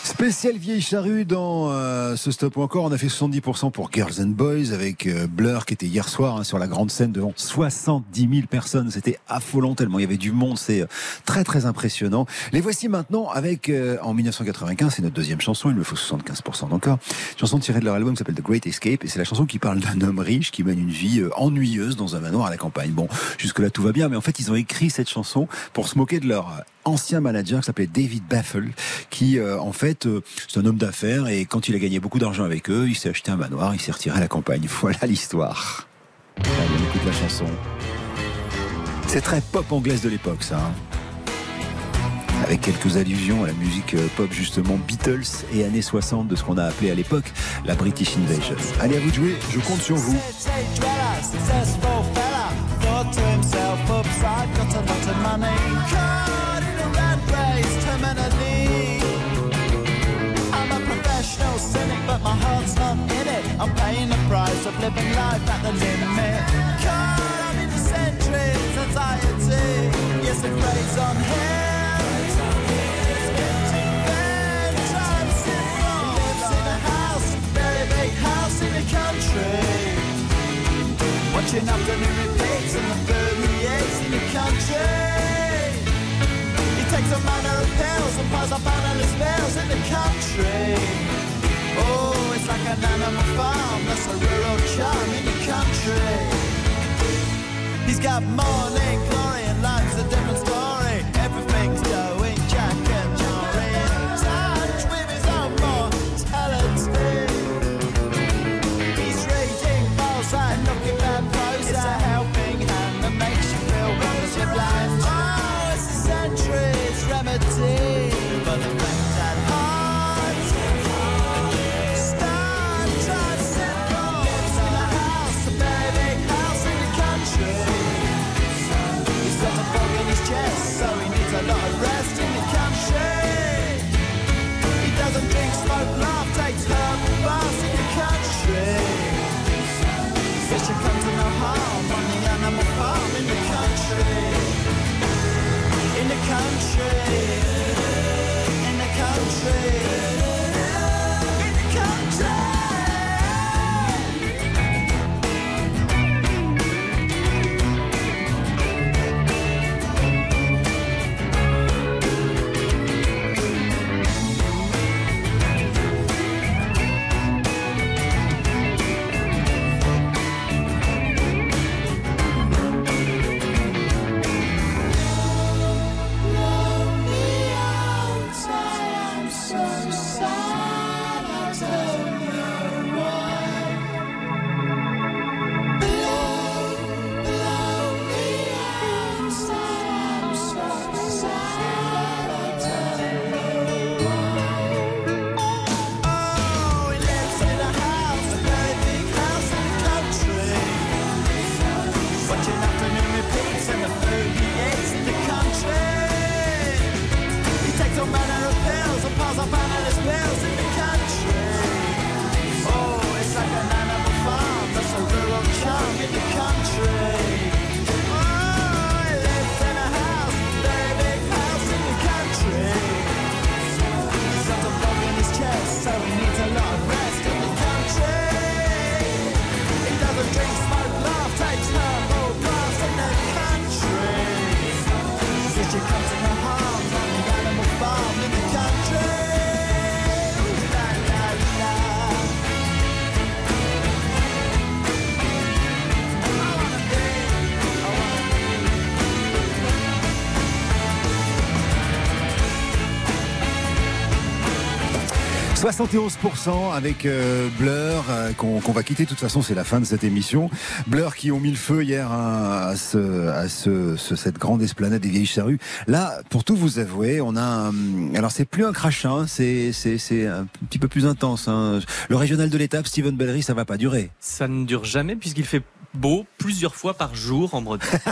Spécial vieille charrue dans euh, ce stop encore. On a fait 70% pour Girls and Boys avec euh, Blur qui était hier soir hein, sur la grande scène devant 70 000 personnes. C'était affolant tellement il y avait du monde. C'est euh, très très impressionnant. Les voici maintenant avec euh, en 1995. C'est notre deuxième chanson. Il me faut 75% d'encore. Chanson tirée de leur album qui s'appelle The Great Escape et c'est la chanson qui parle d'un homme riche qui mène une vie euh, ennuyeuse dans un manoir à la campagne. Bon, jusque là tout va bien, mais en fait ils ont écrit cette chanson pour se moquer de leur euh, ancien manager qui s'appelait David Baffle, qui euh, en fait euh, c'est un homme d'affaires et quand il a gagné beaucoup d'argent avec eux, il s'est acheté un manoir, il s'est retiré à la campagne. [laughs] Voilà l'histoire. On écoute la chanson. C'est très pop anglaise de l'époque, ça. hein. Avec quelques allusions à la musique euh, pop justement Beatles et années 60 de ce qu'on a appelé à l'époque la British Invasion. Allez à vous de jouer, je compte sur vous. My heart's not in it. I'm paying the price of living life at the limit. Caught up in the centuries, anxiety. Yes, it preys on the country. Watching afternoon repeats and the he in the country. He takes a manner of pills and piles up analyst bills in the country. Oh, it's like an animal farm, that's a rural charm in the country. He's got morning glory 71% avec euh, Blur euh, qu'on va quitter. De toute façon, c'est la fin de cette émission. Blur qui ont mis le feu hier à, à ce, à ce, ce- cette grande esplanade des vieilles charrues. Là, pour tout vous avouer, on a. un- alors, c'est plus un crachin, hein, c'est un petit peu plus intense. hein. Le régional de l'étape, Steven Bellery, ça va pas durer. Ça ne dure jamais puisqu'il fait beau plusieurs fois par jour en Bretagne. [laughs]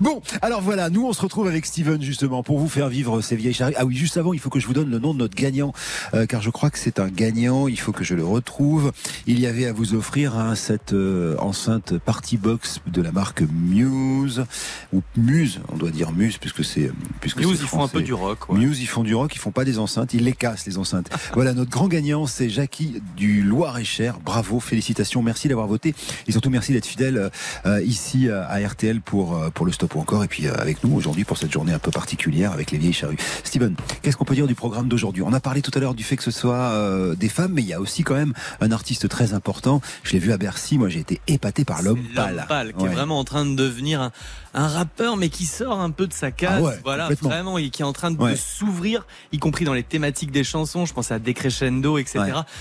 Bon, alors voilà, nous on se retrouve avec Steven justement pour vous faire vivre ces vieilles charrues. Ah oui, juste avant, il faut que je vous donne le nom de notre gagnant, euh, car je crois que c'est un gagnant, il faut que je le retrouve. Il y avait à vous offrir hein, cette euh, enceinte Party Box de la marque Muse, ou Muse, on doit dire Muse, puisque c'est... puisque Muse, ils font un peu du rock. ouais. Muse, ils font du rock, ils font pas des enceintes, ils les cassent les enceintes. [laughs] voilà, notre grand gagnant, c'est Jackie du Loir-et-Cher. Bravo, félicitations, merci d'avoir voté. Et surtout, merci d'être fidèle euh, ici euh, à RTL pour, euh, pour le stop ou encore. Et puis euh, avec nous aujourd'hui pour cette journée un peu particulière avec les vieilles charrues. Steven, qu'est-ce qu'on peut dire du programme d'aujourd'hui? On a parlé tout à l'heure du fait que ce soit euh, des femmes, mais il y a aussi quand même un artiste très important. Je l'ai vu à Bercy, moi j'ai été épaté par l'homme pâle. L'homme pâle, qui Ouais. est vraiment en train de devenir un, un rappeur, mais qui sort un peu de sa case. Ah ouais, voilà, vraiment, et qui est en train de, Ouais. s'ouvrir, y compris dans les thématiques des chansons. Je pense à Decrescendo, etc.,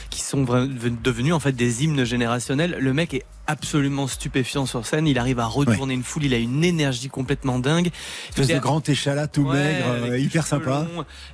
qui sont devenus en fait des hymnes générationnels. Le mec est absolument stupéfiant sur scène. Il arrive à retourner une foule. Il a une énergie complètement dingue. Espèce Il de grand échalas tout Ouais, maigre, euh, hyper sympa.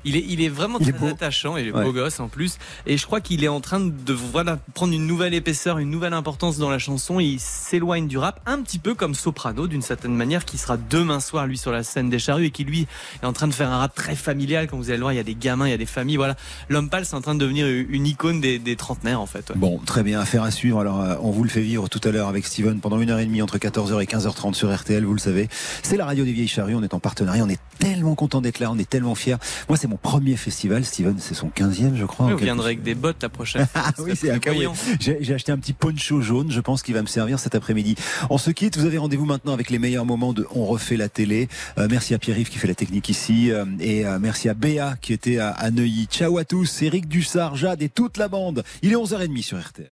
Il est, il est vraiment Il très attachant. Il est Ouais. beau gosse en plus. Et je crois qu'il est en train de voilà prendre une nouvelle épaisseur, une nouvelle importance dans la chanson. Il s'éloigne du rap un petit peu comme Soprano d'une certaine manière, qui sera demain soir lui sur la scène des charrues et qui lui est en train de faire un rap très familial. Comme vous allez le voir, il y a des gamins, il y a des familles. Voilà, l'homme pâle, c'est en train de devenir une icône des, des trentenaires en fait. Bon, très bien, affaire à suivre. Alors, euh, on vous le fait vivre tout à l'heure avec Steven pendant une heure et demie entre 14h et 15h30 sur RTL, vous le savez. C'est la radio des vieilles charrues, on est en partenariat, on est tellement content d'être là, on est tellement fiers. Moi, c'est mon premier festival, Steven, c'est son 15e, je crois. Oui, vous viendrez avec des bottes la prochaine. [laughs] Ah oui, c'est un j'ai acheté un petit poncho jaune, je pense qu'il va me servir cet après-midi. On se quitte, vous avez rendez-vous maintenant avec les meilleurs moments de On refait la télé. Euh, merci à Pierre-Yves qui fait la technique ici euh, et euh, merci à Béa qui était à, à Neuilly. Ciao à tous, Eric Dussard, Jade et toute la bande. Il est 11h30 sur RTL.